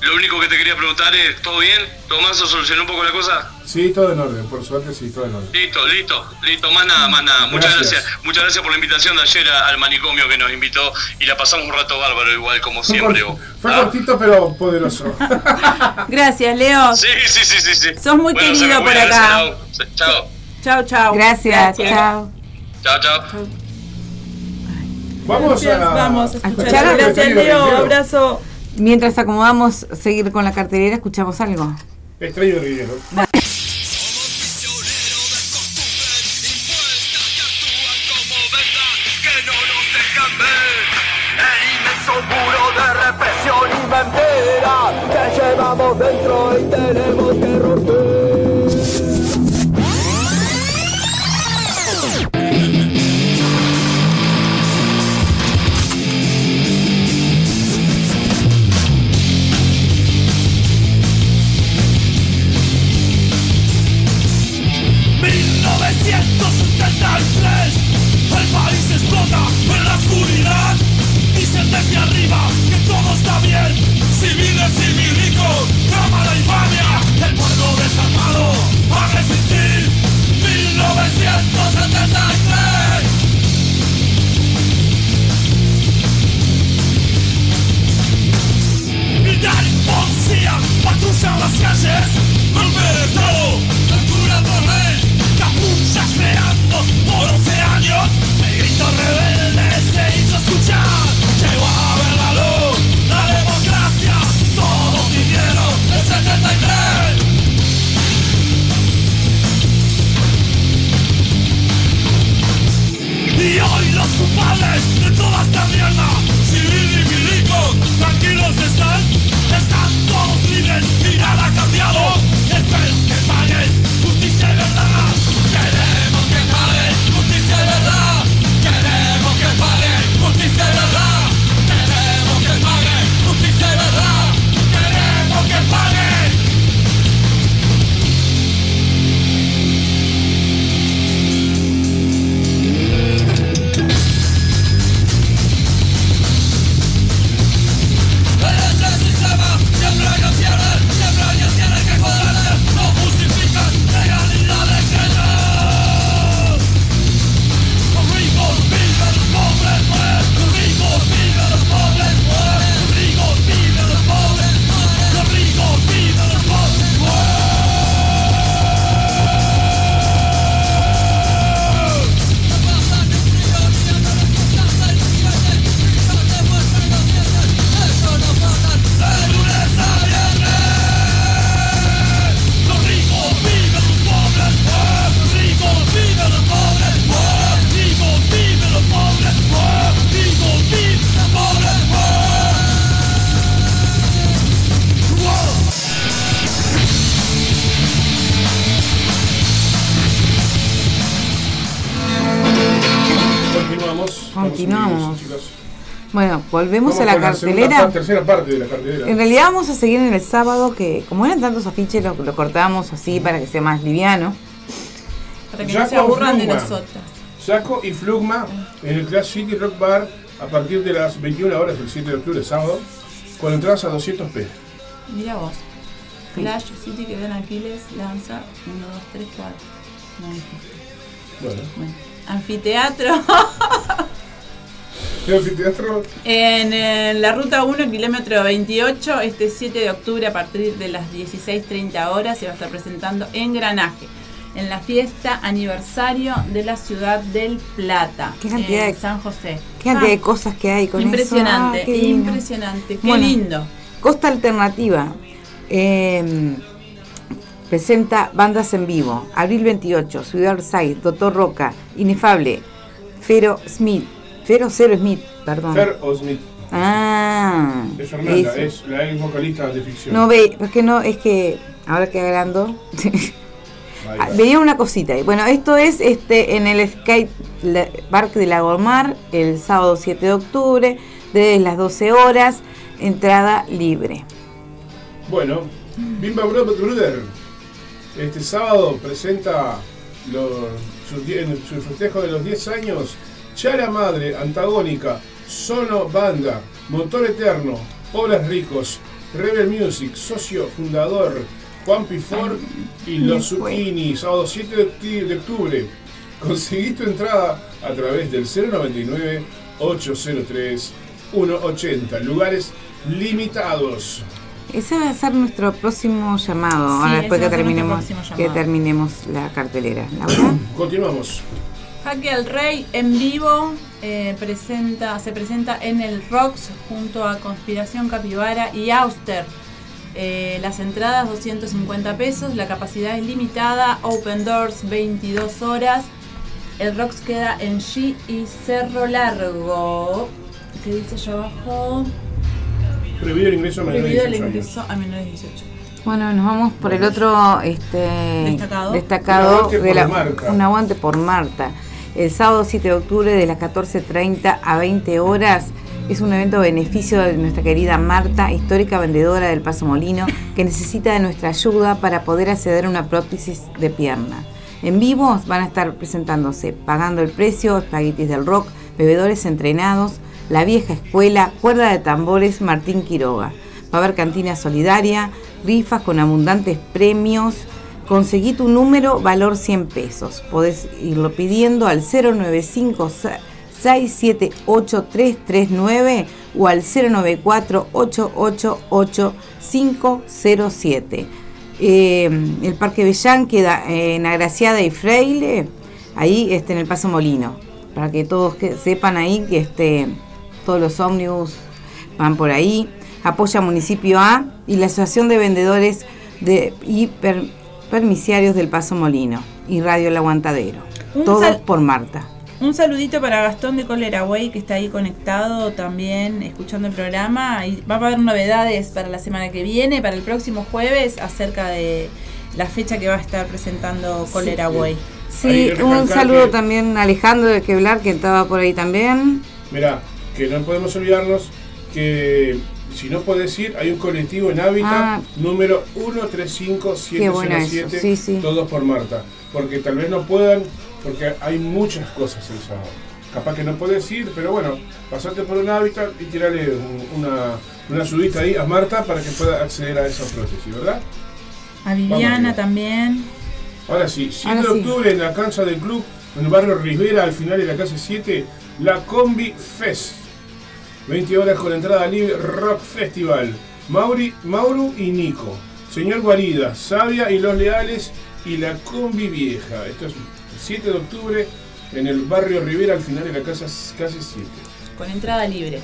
lo único que te quería preguntar es, ¿todo bien? ¿Tomás o solucionó un poco la cosa? Sí, todo en orden, por suerte sí, todo en orden. Listo, listo, listo, más nada, más nada. Muchas Gracias. gracias. Muchas gracias por la invitación de ayer al manicomio que nos invitó y la pasamos un rato bárbaro igual como siempre. fue ¿Ah? cortito pero poderoso. Gracias, Leo. Sí, sí, sí, sí, sí. Sos muy Bueno, querido por acá. Chao, Chao, chao. Gracias, chao. chao, chao. Vamos Gracias, a, vamos a a escuchar. Gracias, Leo. Abrazo. Mientras acomodamos seguir con la cartelera, escuchamos algo. Extraño guerrillero. El inmenso muro de represión y mentira que llevamos dentro y tenemos que romper. El país explota en la oscuridad. Dicen desde arriba que todo está bien. Civiles y milicos, clama la infamia. El pueblo desarmado va a resistir. 1973. Militar y policía patrullan las calles. Golpe de estado Por años, el grito rebelde se hizo escuchar. Llegó a ver la luz la democracia. Todos vinieron el 73. Y hoy los culpables de toda esta mierda, civil y milico, tranquilos están. Están todos libres y nada cambiado. Volvemos Vamos a la cartelera. parte, tercera parte de la cartelera. En realidad vamos a seguir en el sábado, que como eran tantos afiches, lo, lo cortamos así para que sea más liviano. Para que Jaco no se aburran de Flugma. nosotras. Jaco y Flugma en el Clash City Rock Bar a partir de las 21 horas del 7 de octubre, sábado, con entradas a 200 pesos. Mira vos. Flash City que ven Aquiles lanza 1, 2, 3, 4. No dijiste. Bueno, Bueno. Anfiteatro. el anfiteatro En eh, la ruta 1, kilómetro 28, este 7 de octubre a partir de las 16.30 horas se va a estar presentando Engranaje en la fiesta aniversario de la ciudad del Plata, Qué cantidad en de- San José. Qué cantidad Ah, de cosas que hay con impresionante, eso. Ah, qué impresionante, qué Bueno, lindo. Costa Alternativa eh, presenta bandas en vivo. Abril 28, Ciudad Orsay, Doctor Roca, Inefable, Fero Smith, Fero Cero Smith, perdón. Fer o Smith. Ah, Es Fernanda, es la ex vocalista de ficción. No ve, es que no, es que ahora que hablando Ahí Ah, veía una cosita. Bueno, esto es este en el Sky la- Park de Lagomar el sábado 7 de octubre, desde las 12 horas, entrada libre. Bueno, Bimba Brother este sábado presenta los, su festejo de los 10 años Chala Madre, Antagónica, Sono Banda, Motor Eterno, Pobres Ricos, Rebel Music, Socio Fundador, Juan Pifor y Los. Zucchini, sábado 7 de octubre. Conseguí tu entrada a través del 099 803 180, lugares limitados. Ese va a ser nuestro próximo llamado, ahora ese después que terminemos, que terminemos la cartelera. Continuamos. Jaque al Rey en vivo eh, presenta, se presenta en el Rocks junto a Conspiración Capibara y Auster. Eh, las entradas 250 pesos, la capacidad es limitada, Open Doors 22 horas. El Rocks queda en G y Cerro Largo. ¿Qué dice allá abajo? Prohibido el ingreso a menores de Prohibido el 18 años. ingreso a menores de 18. Bueno, nos vamos por el otro este, Destacado. destacado Un aguante de por la- Marta. un aguante por Marta. El sábado 7 de octubre de las 14.30 a 20 horas es un evento a beneficio de nuestra querida Marta, histórica vendedora del Paso Molino, que necesita de nuestra ayuda para poder acceder a una prótesis de pierna. En vivo van a estar presentándose Pagando el Precio, Espaguetis del Rock, Bebedores Entrenados, La Vieja Escuela, Cuerda de Tambores, Martín Quiroga. Va a haber cantina solidaria, rifas con abundantes premios. Conseguí tu número, valor 100 pesos. Podés irlo pidiendo al 095 678-339 o al 094-888-507. Eh, el Parque Bellán queda en Agraciada y Freile, ahí este, en el Paso Molino, para que todos que sepan ahí que este, todos los ómnibus van por ahí. Apoya Municipio A y la Asociación de Vendedores de, y Permisiarios del Paso Molino y Radio El Aguantadero. Un Todo sal- por Marta. Un saludito para Gastón de Coleraway que está ahí conectado también escuchando el programa. Y va a haber novedades para la semana que viene, para el próximo jueves, acerca de la fecha que va a estar presentando Coleraway. Hay Sí, que un saludo que- también a Alejandro de Queblar, que estaba por ahí también. Mirá, que no podemos olvidarnos que si no podés ir, hay un colectivo en Hábitat Ah. número Qué bueno eso, 135707, sí, sí. todos por Marta. Porque tal vez no puedan, porque hay muchas cosas el sábado. Capaz que no podés ir, pero bueno, pasate por un Hábitat y tirarle un- una, una ayudita ahí a Marta para que pueda acceder a esa prótesis, ¿verdad? A Viviana también. Ahora sí, 7 Ahora de sí. octubre en la cancha del club, en el barrio Rivera, al final de la calle 7, la Combi Fest. 20 horas con entrada libre, Rock Festival. Mauri, Mauro y Nico. Señor Guarida, Sabia y Los Leales y la Combi Vieja. Esto es el 7 de octubre en el barrio Rivera, al final de la casa, calle 7. con entrada libre.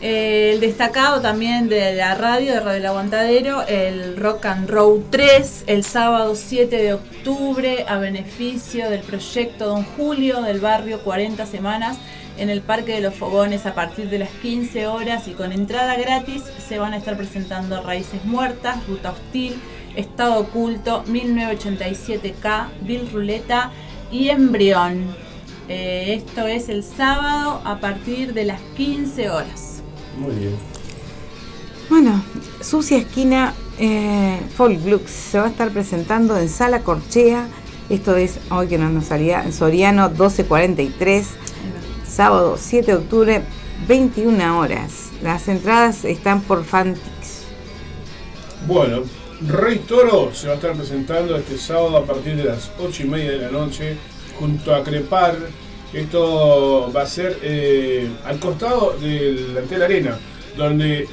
Eh, el destacado también de la radio, de Radio El Aguantadero, el Rock and Roll 3, el sábado 7 de octubre, a beneficio del proyecto Don Julio del barrio 40 Semanas, en el Parque de los Fogones a partir de las 15 horas y con entrada gratis se van a estar presentando Raíces Muertas, Ruta Hostil, Estado Oculto, 1987K, Bill Ruleta y Embrión. Eh, esto es el sábado a partir de las 15 horas. Muy bien. Bueno, Sucia Esquina eh, Folk Blues se va a estar presentando en Sala Corchea. Esto es hoy que no nos salía en Soriano 1243, sábado 7 de octubre, 21 horas. Las entradas están por Fantix. Bueno, Rey Toro se va a estar presentando este sábado a partir de las 8 y media de la noche junto a Crepar. Esto va a ser eh, al costado del Antel Arena, donde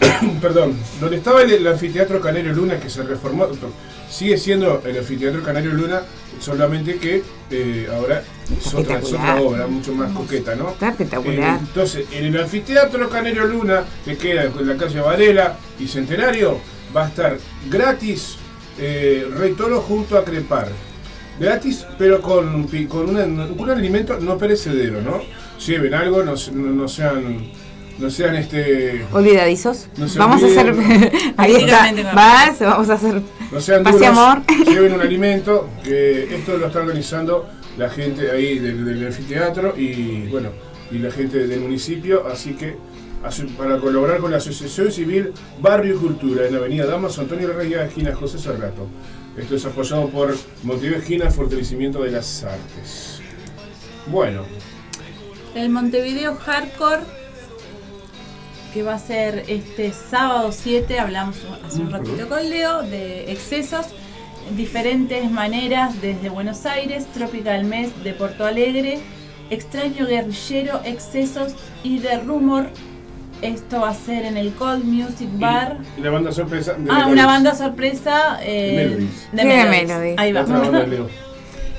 perdón, donde estaba el, el anfiteatro Canario Luna que se reformó, sigue siendo el anfiteatro Canario Luna, solamente que eh, ahora es otra, es otra obra mucho más coqueta, ¿no? Está espectacular. Eh, entonces, en el anfiteatro Canario Luna, que queda en la calle Varela y Centenario, va a estar gratis eh, Rey Toro junto a Crepar. Gratis, pero con, con, una- con un alimento no perecedero, ¿no? Lleven algo, no- no sean. No sean este. Olvidadizos. No se vamos a hacer. Ahí está. Vas, vamos a hacer. No sean duros, amor. lleven un alimento, que esto lo está organizando la gente ahí del, del anfiteatro y bueno, y la gente del municipio, así que para colaborar con la Asociación Civil Barrio y Cultura en Avenida Damas Antonio Reyes, esquina José Cerrato. Esto es apoyado por Montevideo Esquina, Fortalecimiento de las Artes. Bueno, El Montevideo Hardcore, que va a ser este sábado 7, hablamos hace un ratito con Leo, de excesos, diferentes maneras desde Buenos Aires, Tropical Mes de Porto Alegre, Extraño Guerrillero, Excesos y de Rumor. Esto va a ser en el Cold Music Bar. y la banda sorpresa de Ah, Melodies. una banda sorpresa eh, de de Melodies. Melodies. Ahí va.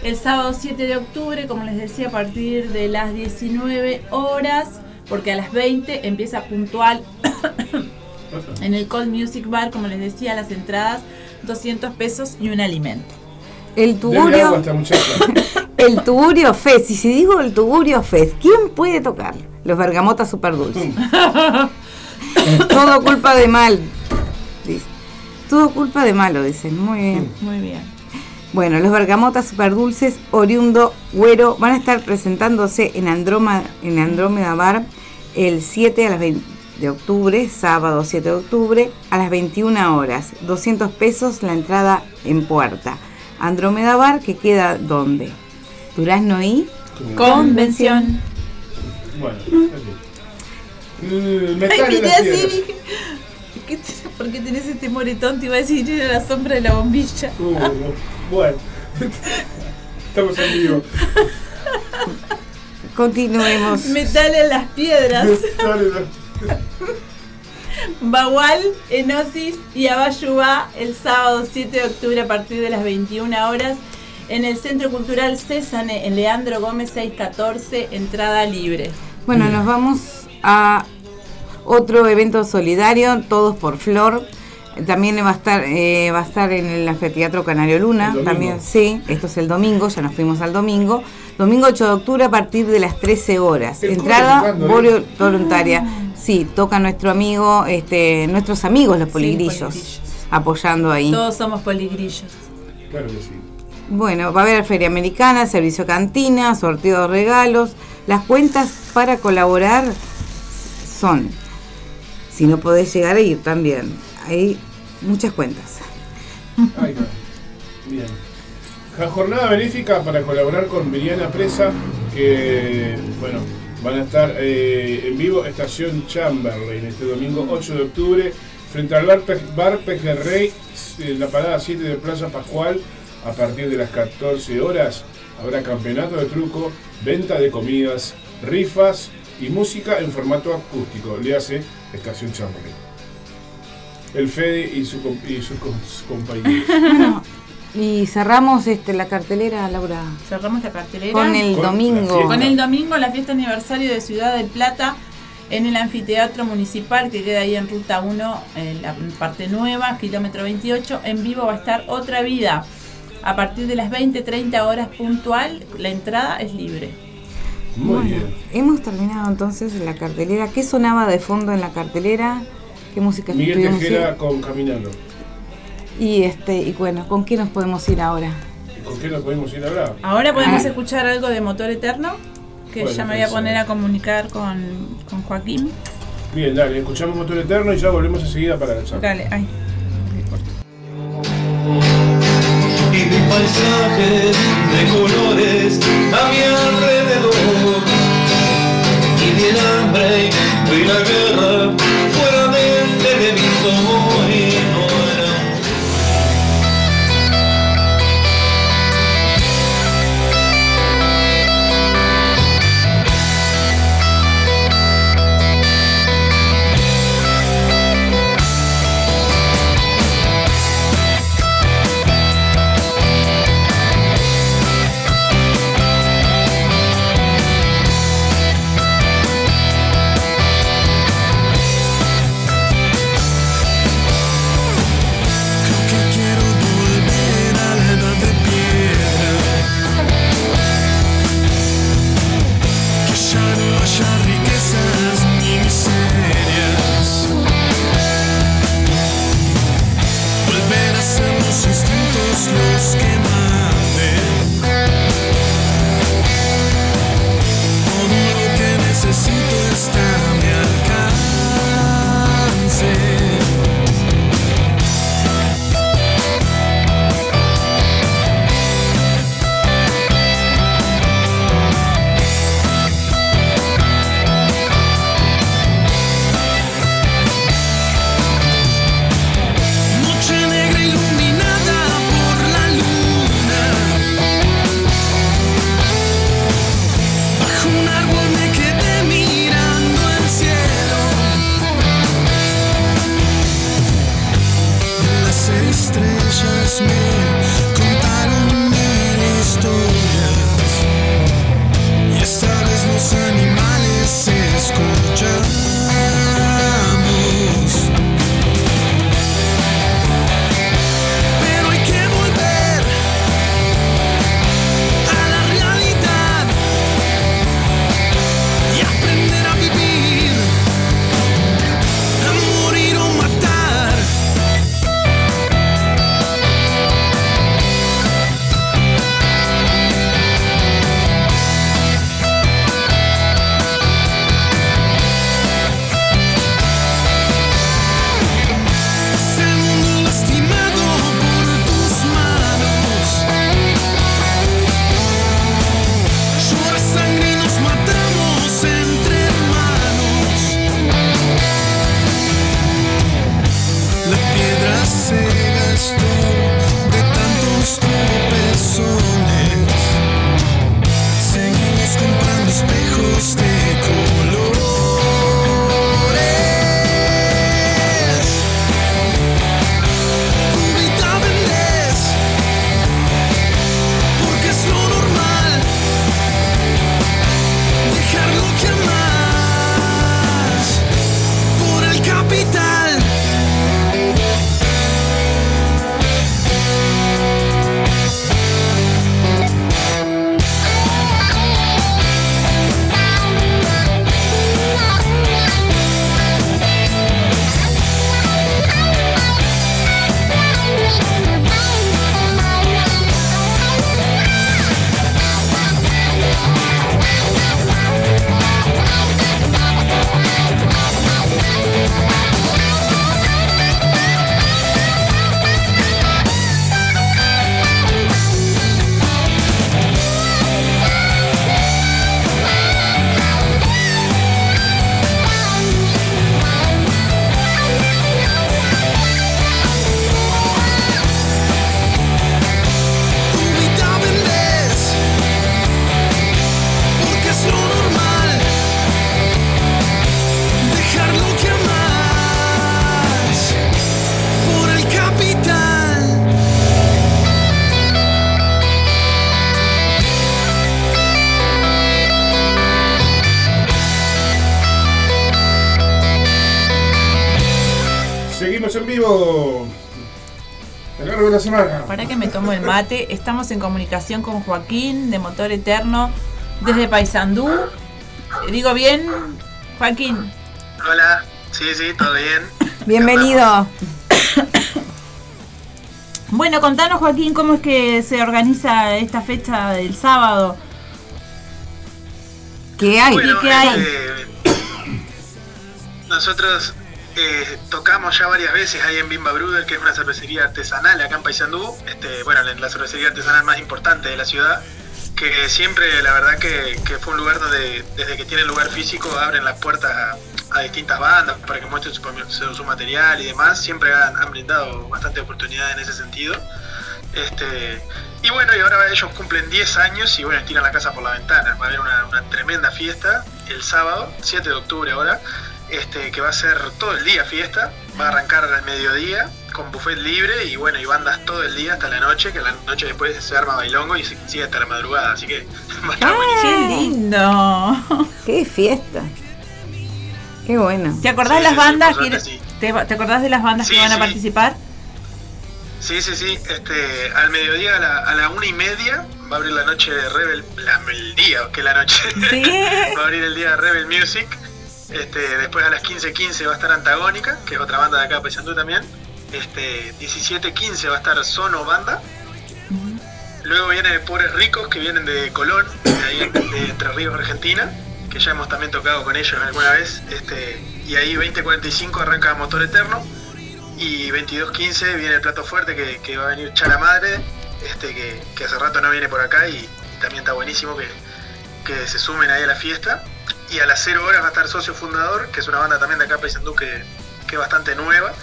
El sábado 7 de octubre, como les decía, a partir de las 19 horas, porque a las 20 empieza puntual en el Cold Music Bar, como les decía, las entradas 200 pesos y un alimento. El agua tugurio. muchacha. El tugurio Fest. Y si digo el tugurio Fest, ¿quién puede tocar? Los bergamotas super dulces. Todo culpa de mal. dice. Todo culpa de malo, dicen. Muy bien. Muy bien. Bueno, los bergamotas super dulces, oriundo, güero, van a estar presentándose en Andrómeda, en Andrómeda Bar el 7 a las 20 de octubre, sábado 7 de octubre, a las 21 horas. 200 pesos la entrada en puerta. Andrómeda Bar, que queda ¿dónde? Durazno y Convención. Bueno, está bien. El metal Ay, piedras. dije, ¿qué te- ¿por qué tenés este moretón? Te iba a decir, era la sombra de la bombilla. Uh, bueno, estamos en vivo. continuemos. Metal en las piedras. Bagual, Enosis y Abayubá el sábado 7 de octubre a partir de las 21 horas en el Centro Cultural Césane en Leandro Gómez 614, entrada libre. Bueno, nos vamos a otro evento solidario, todos por Flor. También va a estar eh, va a estar en el Anfiteatro Canario Luna. También, sí, esto es el domingo, ya nos fuimos al domingo. Domingo 8 de octubre a partir de las 13 horas. El Entrada ¿eh? voluntaria. Sí, toca nuestro amigo, este, nuestros amigos los Sí, poligrillos, poligrillos. apoyando ahí. Todos somos poligrillos. Claro que sí. Bueno, va a haber feria americana, servicio cantina, sorteo de regalos. Las cuentas para colaborar son, si no podés llegar a ir también, hay muchas cuentas. Ahí va. Bien. La jornada benéfica para colaborar con Miriana Presa, que, bueno, van a estar eh, en vivo Estación Chamberlain este domingo 8 de octubre, frente al bar, Pe- bar Pejerrey, en la parada 7 de Plaza Pascual, a partir de las 14 horas. Habrá campeonato de truco, venta de comidas, rifas y música en formato acústico. Le hace Estación Chamberlain. El Fede y, sus com- compañeros. Y cerramos este, la cartelera, Laura, Cerramos la cartelera. con el Con domingo. Con el domingo la fiesta aniversario de Ciudad del Plata en el anfiteatro municipal que queda ahí en ruta 1, en la parte nueva, kilómetro 28. En vivo va a estar Otra Vida. A partir de las 20, 30 horas puntual, la entrada es libre. Muy Bueno, bien. hemos terminado entonces la cartelera. ¿Qué sonaba de fondo en la cartelera? ¿Qué música Miguel Tejera con Caminando. Y este, y bueno, ¿con qué nos podemos ir ahora? ¿Con qué nos podemos ir a hablar? Ahora podemos escuchar algo de Motor Eterno, que Bueno, ya me voy a poner a comunicar con, con Joaquín. Bien, dale, escuchamos Motor Eterno y ya volvemos enseguida para la charla. Dale, ay. y mi paisaje de colores a mi alrededor. Y vi el hambre y la guerra fuera del televisor que me tomo el mate, estamos en comunicación con Joaquín de Motor Eterno desde Paysandú. ¿Digo bien, Joaquín? Hola, sí, sí, todo bien. Bienvenido. Bueno, contanos Joaquín, ¿cómo es que se organiza esta fecha del sábado? ¿Qué hay? Bueno, ¿Y qué hay? este, nosotros eh, tocamos ya varias veces ahí en Bimba Bruder, que es una cervecería artesanal acá en Paysandú, este, bueno, la, cervecería artesanal más importante de la ciudad, que siempre la verdad que, fue un lugar donde desde que tiene lugar físico abren las puertas a, distintas bandas para que muestren su, material y demás, siempre han, han brindado bastante oportunidad en ese sentido. Este, y bueno, y ahora ellos cumplen 10 años y bueno, tiran la casa por la ventana. Va a haber una, una tremenda fiesta el sábado, 7 de octubre ahora, este, que va a ser todo el día fiesta. Va a arrancar al mediodía con buffet libre y bueno, y bandas todo el día hasta la noche, que la noche después se arma bailongo y se sigue hasta la madrugada. Así que va a estar buenísimo. ¡Qué lindo! ¡Qué fiesta! ¡Qué bueno! ¿Te acordás Sí, de las sí, bandas? que, suerte sí. te, te acordás de las bandas Sí, que van a participar? Sí, sí, sí. Este, al mediodía, a la, a la una y media, va a abrir la noche de Rebel. La, el día, que la noche. Sí. va a abrir el día de Rebel Music. Este, después a las 15.15 va a estar Antagónica, que es otra banda de acá Paysandú también. Este, 17.15 va a estar Sono Banda. Luego viene Pobres Ricos, que vienen de Colón, de, ahí, de Entre Ríos, Argentina, que ya hemos también tocado con ellos alguna vez. Este, y ahí 20.45 arranca Motor Eterno. Y 22.15 viene el plato fuerte que, va a venir Chala Madre, este, que, que hace rato no viene por acá y, también está buenísimo que, que se sumen ahí a la fiesta. Y a las 0 horas va a estar Socio Fundador, que es una banda también de acá Paysandú que, que es bastante nueva.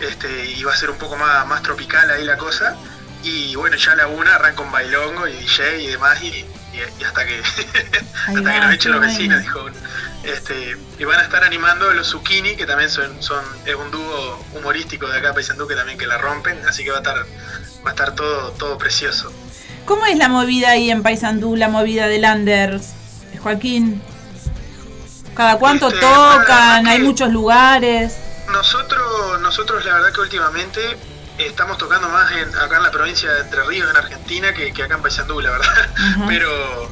Este, y va a ser un poco más, más tropical ahí la cosa. Y bueno, ya a la una arranca un bailongo y DJ y demás, y, y- y hasta que hasta que nos echen los vecinos, dijo uno. Este, y van a estar animando los Zucchini, que también son, son es un dúo humorístico de acá Paysandú que también que la rompen, así que va a estar va a estar todo todo precioso. ¿Cómo es la movida ahí en Paysandú, la movida de Landers, Joaquín? ¿Cada cuánto Este, tocan? ¿Hay muchos lugares? Nosotros, nosotros la verdad que últimamente estamos tocando más en, acá en la provincia de Entre Ríos, en Argentina, que, que acá en Paysandú, la verdad. Pero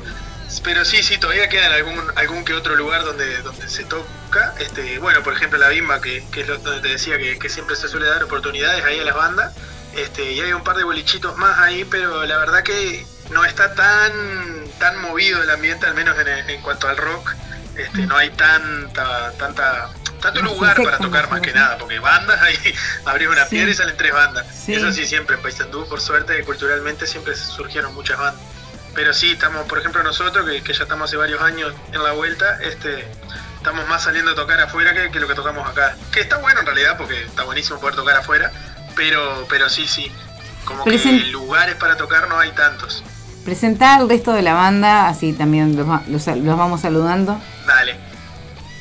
pero sí, sí, todavía queda en algún, algún que otro lugar donde, donde se toca. Este, bueno, por ejemplo la Bimba, que, que es lo- donde te decía que, que siempre se suele dar oportunidades ahí a las bandas. Este, y hay un par de bolichitos más ahí, pero la verdad que no está tan, tan movido el ambiente, al menos en, en cuanto al rock. Este, no hay tanta, tanta, tanto lugar sí, para tocar más que nada, porque bandas ahí abrís una Sí. piedra y salen tres bandas. Sí. Eso sí, siempre en Paysandú, por suerte, culturalmente siempre surgieron muchas bandas. Pero sí, estamos, por ejemplo, nosotros, que, que ya estamos hace varios años en la vuelta, este, estamos más saliendo a tocar afuera que, que lo que tocamos acá. Que está bueno en realidad, porque está buenísimo poder tocar afuera, pero, pero sí, sí, como que lugares para tocar no hay tantos. Presentar al resto de la banda, así también los, va- los, los vamos saludando. Dale.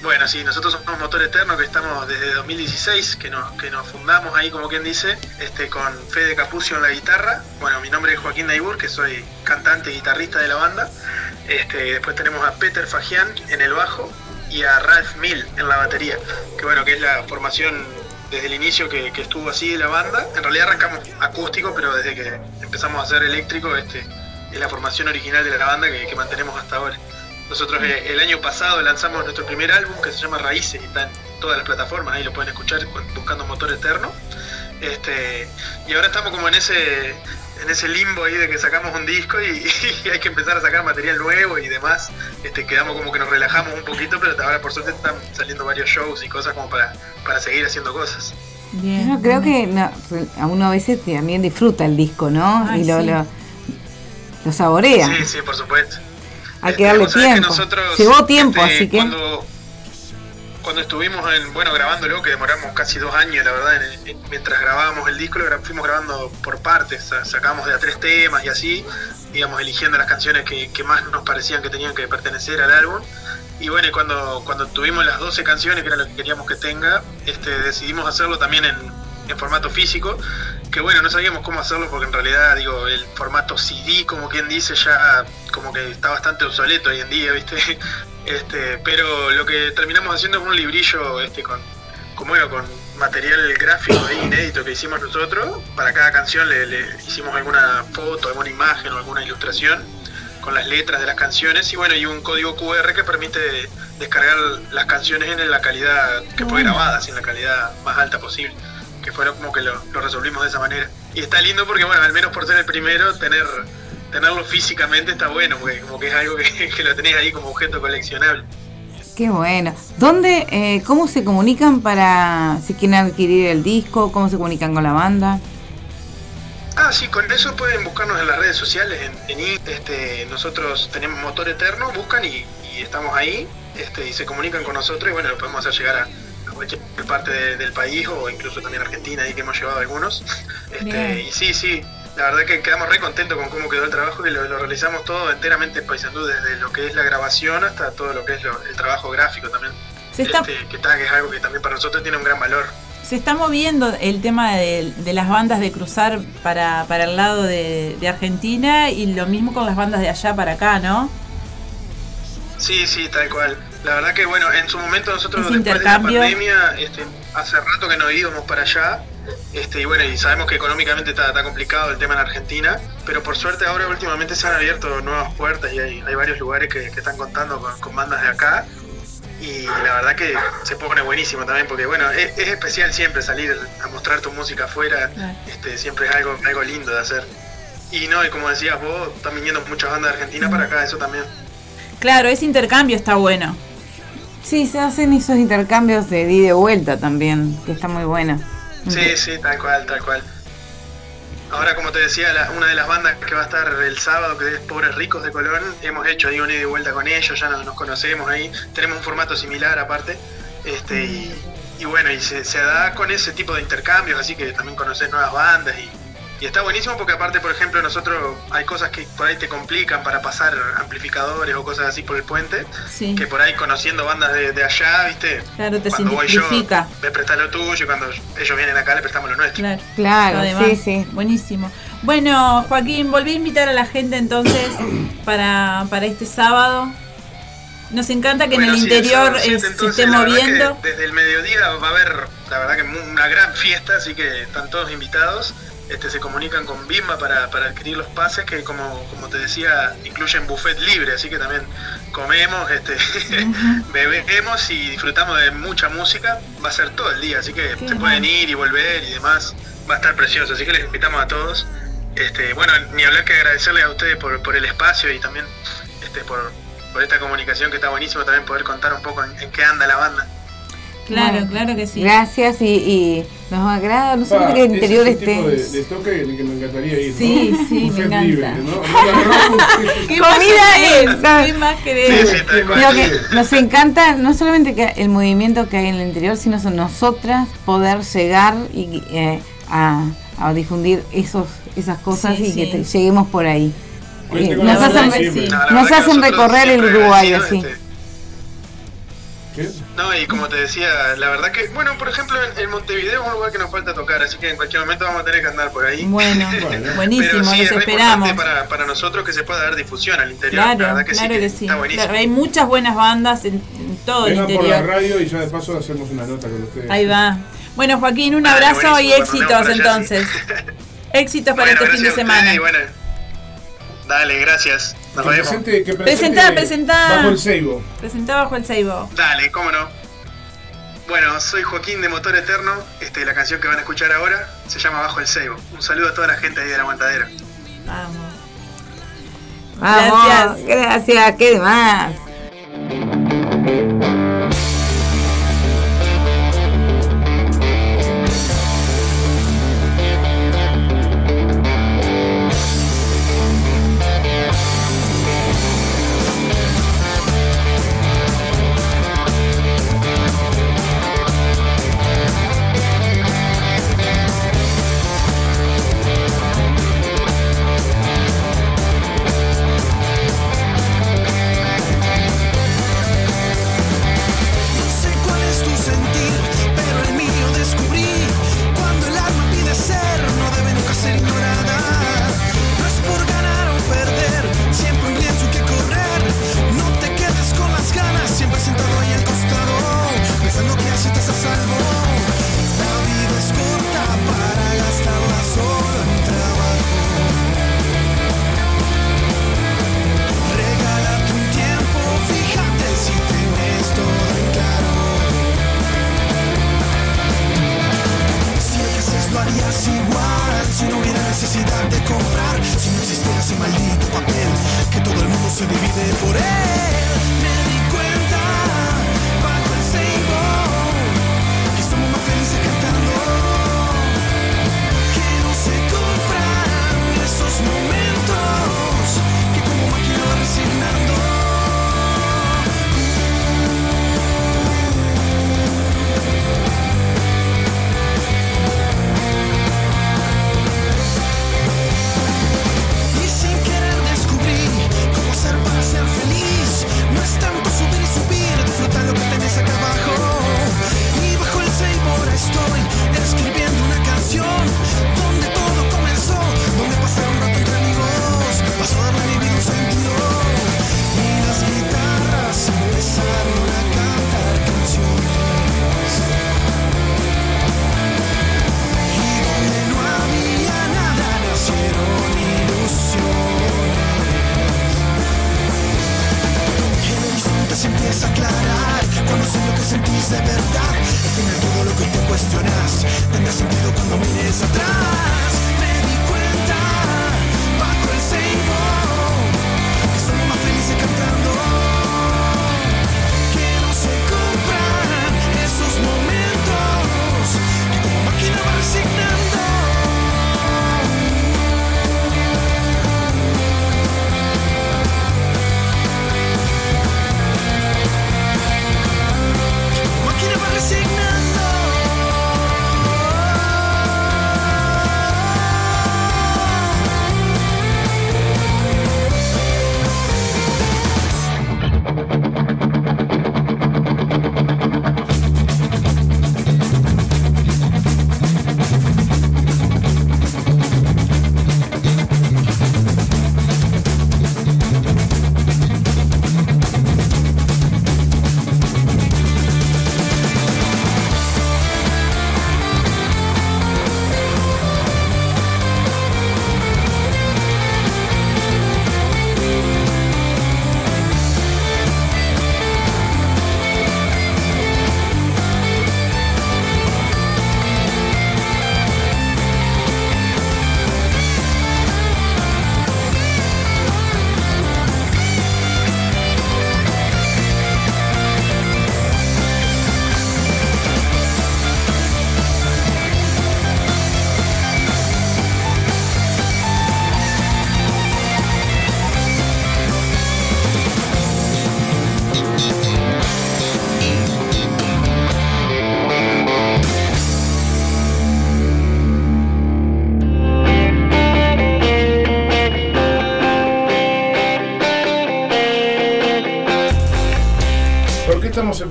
Bueno, sí, nosotros somos Motor Eterno, que estamos desde 2016, que nos, que nos fundamos ahí, como quien dice, este, con Fede Capucio en la guitarra. Bueno, mi nombre es Joaquín Naibur, que soy cantante y guitarrista de la banda. Este, después tenemos a Peter Fagian en el bajo y a Ralph Mill en la batería, que bueno, que es la formación desde el inicio que, que estuvo así de la banda. En realidad arrancamos acústico, pero desde que empezamos a hacer eléctrico, este, es la formación original de la banda que, que mantenemos hasta ahora. Nosotros eh, el año pasado lanzamos nuestro primer álbum que se llama Raíces y está en todas las plataformas, ahí lo pueden escuchar cu- buscando Motor Eterno. Este, y ahora estamos como en ese en ese limbo ahí de que sacamos un disco y, y hay que empezar a sacar material nuevo y demás. Este, quedamos como que nos relajamos un poquito, pero ahora por suerte están saliendo varios shows y cosas como para, para seguir haciendo cosas. Yo creo que no, a uno a veces también disfruta el disco, ¿no? Ay, y lo, sí. lo, lo saborea. Sí, sí, por supuesto. Hay que darle sabés que tiempo. nosotros, Llevó tiempo, este, así que. Cuando, cuando estuvimos en, bueno, grabándolo, que demoramos casi dos años, la verdad, en- en- mientras grabábamos el disco, lo fuimos grabando por partes, sa- sacamos de a tres temas y así, íbamos eligiendo las canciones que, que más nos parecían que tenían que pertenecer al álbum. Y bueno, cuando, cuando tuvimos las 12 canciones, que era lo que queríamos que tenga, este, decidimos hacerlo también en, en formato físico, que bueno, no sabíamos cómo hacerlo porque en realidad, digo, el formato CD, como quien dice, ya como que está bastante obsoleto hoy en día, ¿viste? Este, pero lo que terminamos haciendo es un librillo este, con, con, bueno, con material gráfico ahí inédito que hicimos nosotros. Para cada canción le, le hicimos alguna foto, alguna imagen o alguna ilustración con las letras de las canciones y bueno, y un código QR que permite descargar las canciones en la calidad que fue grabada, en la calidad más alta posible, que fue como que lo, lo resolvimos de esa manera. y está lindo porque, bueno, al menos por ser el primero, tener tenerlo físicamente está bueno, porque como que es algo que, que lo tenés ahí como objeto coleccionable. Qué bueno. ¿Dónde, eh, cómo se comunican para si quieren adquirir el disco? ¿Cómo se comunican con la banda? Ah, sí, con eso pueden buscarnos en las redes sociales, en, en este, nosotros tenemos Motor Eterno, buscan y, y estamos ahí, este, y se comunican con nosotros y bueno, lo podemos hacer llegar a cualquier parte de- del país o incluso también Argentina, ahí que hemos llevado algunos. Este, y sí, sí, la verdad que quedamos re contentos con cómo quedó el trabajo y lo, lo realizamos todo enteramente en Paysandú, desde lo que es la grabación hasta todo lo que es lo- el trabajo gráfico también. Se está- Este, que, está, que es algo que también para nosotros tiene un gran valor. Se está moviendo el tema de, de las bandas de cruzar para, para el lado de, de Argentina y lo mismo con las bandas de allá para acá, ¿no? Sí, sí, tal cual. La verdad que bueno, en su momento nosotros Ese después de la pandemia, este, hace rato que no íbamos para allá, este, y bueno, y sabemos que económicamente está, está complicado el tema en Argentina, pero por suerte ahora últimamente se han abierto nuevas puertas y hay, hay varios lugares que, que están contando con, con bandas de acá. Y la verdad que se pone buenísimo también, porque bueno, es, es especial siempre salir a mostrar tu música afuera, este, siempre es algo, algo lindo de hacer. Y no, y como decías vos, están viniendo muchas bandas de Argentina para acá, eso también. Claro, ese intercambio está bueno. Sí, se hacen esos intercambios de ida y de vuelta también, que está muy bueno. Sí, sí, tal cual, tal cual. Ahora, como te decía, una de las bandas que va a estar el sábado, que es Pobres Ricos de Colón, hemos hecho ahí una ida y vuelta con ellos, ya nos, nos conocemos ahí, tenemos un formato similar aparte, este, y, y bueno, y se, se da con ese tipo de intercambios, así que también conoces nuevas bandas y, y está buenísimo porque aparte, por ejemplo, nosotros hay cosas que por ahí te complican para pasar amplificadores o cosas así por el puente, Sí. que por ahí conociendo bandas de, de allá, viste, Claro, te cuando voy yo, me prestas lo tuyo y cuando ellos vienen acá le prestamos lo nuestro. Claro, Claro, Además, sí, sí. Buenísimo. Bueno, Joaquín, volví a invitar a la gente entonces para, para este sábado. Nos encanta que en el sí, interior siete, se esté moviendo. Desde el mediodía va a haber, la verdad que mu- una gran fiesta, así que están todos invitados. Este, se comunican con Bimba para, para adquirir los pases que como, como te decía incluyen buffet libre, así que también comemos, este, bebemos y disfrutamos de mucha música. Va a ser todo el día, así que se pueden ir y volver y demás. Va a estar precioso, así que les invitamos a todos. Este, bueno, ni hablar que agradecerles a ustedes por, por el espacio y también este, por, por esta comunicación que está buenísimo también poder contar un poco en, en qué anda la banda. Claro, Bueno, claro que sí. Gracias y, y nos agrada, no solamente que el interior es el tipo esté... de, de toque en el que me encantaría ir. ¿no? Sí, sí, me encanta. libre, ¿no? ¿Qué comida es? ¿Qué más querés? Lo que nos encanta no solamente que el movimiento que hay en el interior, sino son nosotras poder llegar y eh, a, a difundir esos esas cosas Sí, y sí. que te- lleguemos por ahí. Eh, nos hacen, nos recorrer el Uruguay así. este, No, y como te decía, la verdad que, bueno, por ejemplo, en, en Montevideo es un lugar que nos falta tocar, así que en cualquier momento vamos a tener que andar por ahí. Bueno, buenísimo, Pero sí, los es esperamos. importante para, para nosotros que se pueda dar difusión al interior. Claro, la verdad que claro sí, que sí. está buenísimo. Claro, hay muchas buenas bandas en, en todo el Vengan por la interior. radio y ya de paso hacemos una nota con ustedes. Ahí va. Bueno, Joaquín, un Dale, abrazo y éxitos allá, entonces. Éxitos para Bueno, este fin de semana. ustedes y bueno, dale, gracias. Nos Que vemos. presente, que Presentá, presentá. Bajo el ceibo. Presentá bajo el Seibo. Dale, cómo no. Bueno, soy Joaquín de Motor Eterno. Este, la canción que van a escuchar ahora se llama Bajo el Ceibo. Un saludo a toda la gente ahí de la aguantadera. Vamos. Vamos, Gracias. gracias, ¿qué más?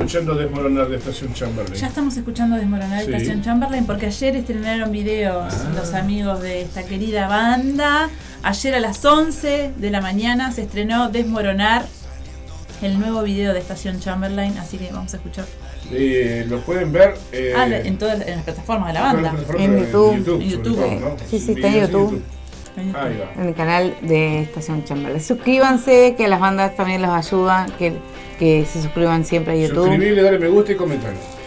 Escuchando Desmoronar de Estación Chamberlain? Ya estamos escuchando Desmoronar Sí. Estación Chamberlain porque ayer estrenaron videos Ah. los amigos de esta querida banda. Ayer a las 11 de la mañana se estrenó Desmoronar, el nuevo video de Estación Chamberlain, así que vamos a escuchar. Eh, lo pueden ver eh, Ah, en todas en las plataformas de la en banda. En YouTube. En YouTube. todo, ¿no? Sí, sí, está en YouTube. Ahí va. En el canal de Estación Chamberlain. Suscríbanse, que las bandas también los ayudan, que, que se suscriban siempre a YouTube. Suscribirle, dale me gusta y comentarlo.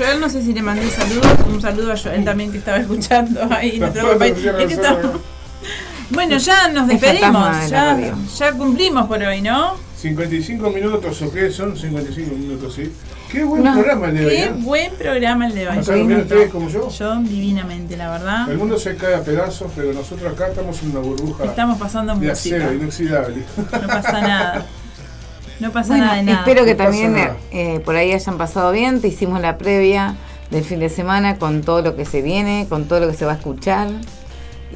Joel no sé si le mandé saludos. Un saludo a Joel también que estaba escuchando ahí. nuestro compañero. Es que está- Bueno, ya nos despedimos. Ya, cumplimos por hoy, ¿no? 55 minutos, ¿o qué son? 55 minutos, sí. Qué buen No, programa el de hoy, Qué ¿eh? buen programa el de hoy. ¿Pasaron bien ustedes como yo? Yo divinamente, la verdad. El mundo se cae a pedazos, pero nosotros acá estamos en una burbuja Estamos pasando de música. acero inoxidable. No pasa nada. No pasa Bueno, nada de nada. espero que No también eh, por ahí hayan pasado bien. Te hicimos la previa del fin de semana con todo lo que se viene, con todo lo que se va a escuchar.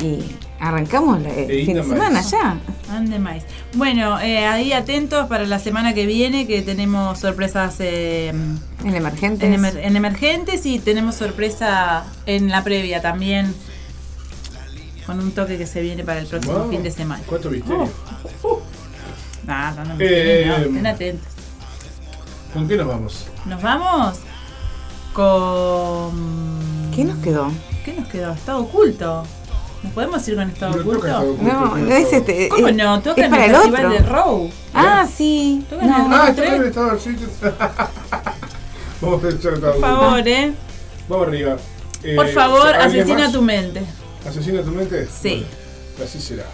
Y arrancamos la- el fin de semana ya. Ande más. Bueno, eh, ahí atentos para la semana que viene que tenemos sorpresas eh, En emergentes. en, emer- en emergentes y tenemos sorpresa en la previa también con un toque que se viene para el próximo Wow, fin de semana. ¿Cuánto misterio? Ah, no, no, no, Eh, no, estén atentos. ¿Con qué nos vamos? Nos vamos con. ¿Qué nos quedó? ¿Qué nos quedó? Estado oculto. ¿Nos podemos ir con estado No oculto? Oculto, No, no es este. ¿Cómo es- no? Toca es en para el el festival otro. de Row. Ah, sí. Toca en el No. Row Ah, tres. está en el estado del sitio. Vamos a echar el Por favor, eh. Vamos arriba. Eh, Por favor, ¿alguien asesina más? tu mente. ¿Asesina tu mente? Sí. Bueno, así será.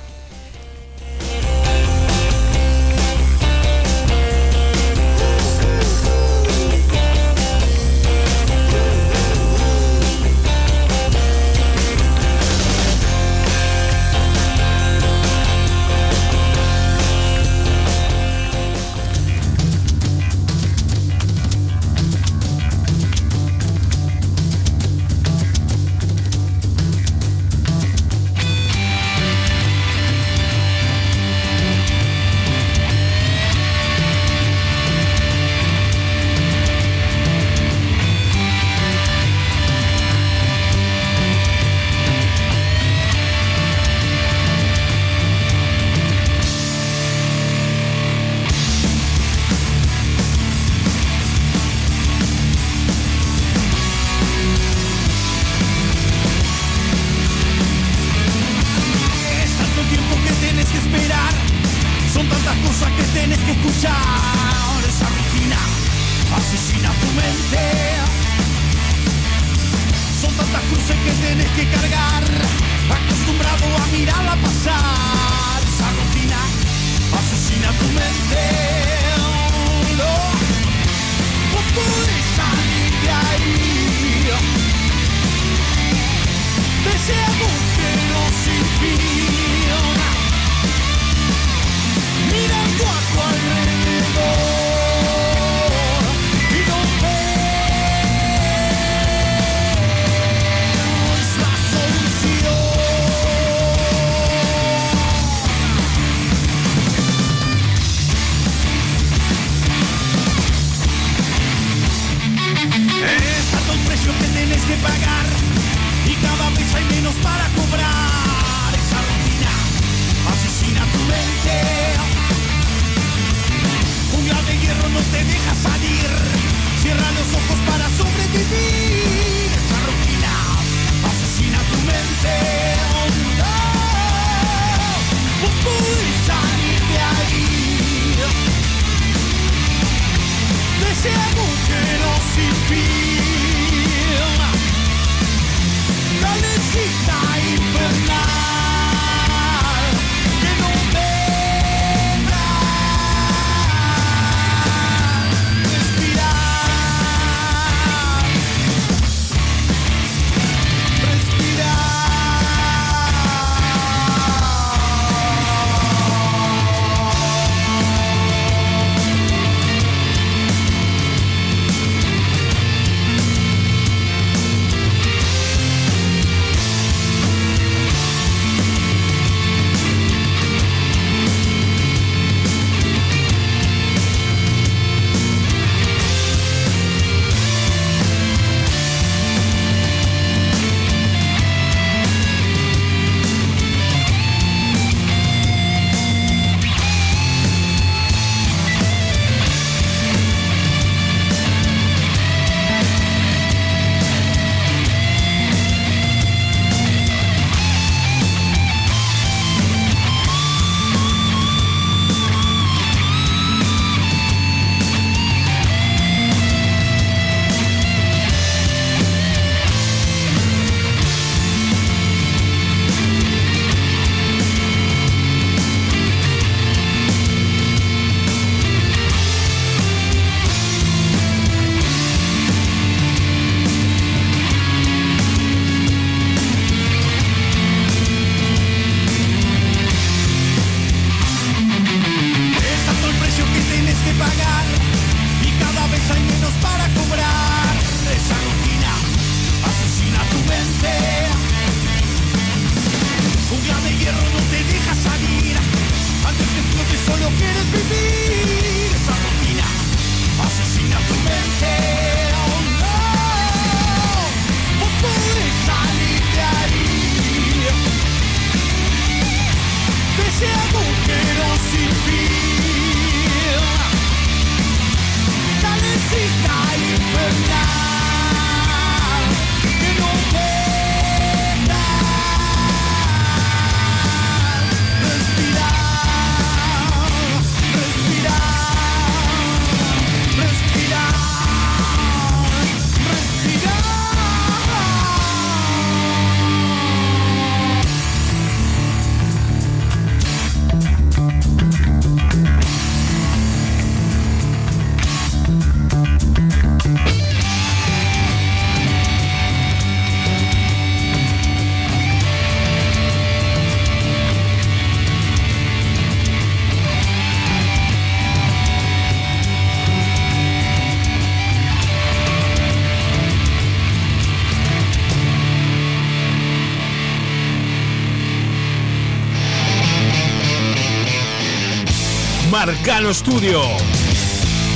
Marcano Studio.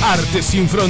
Arte sin fronteras.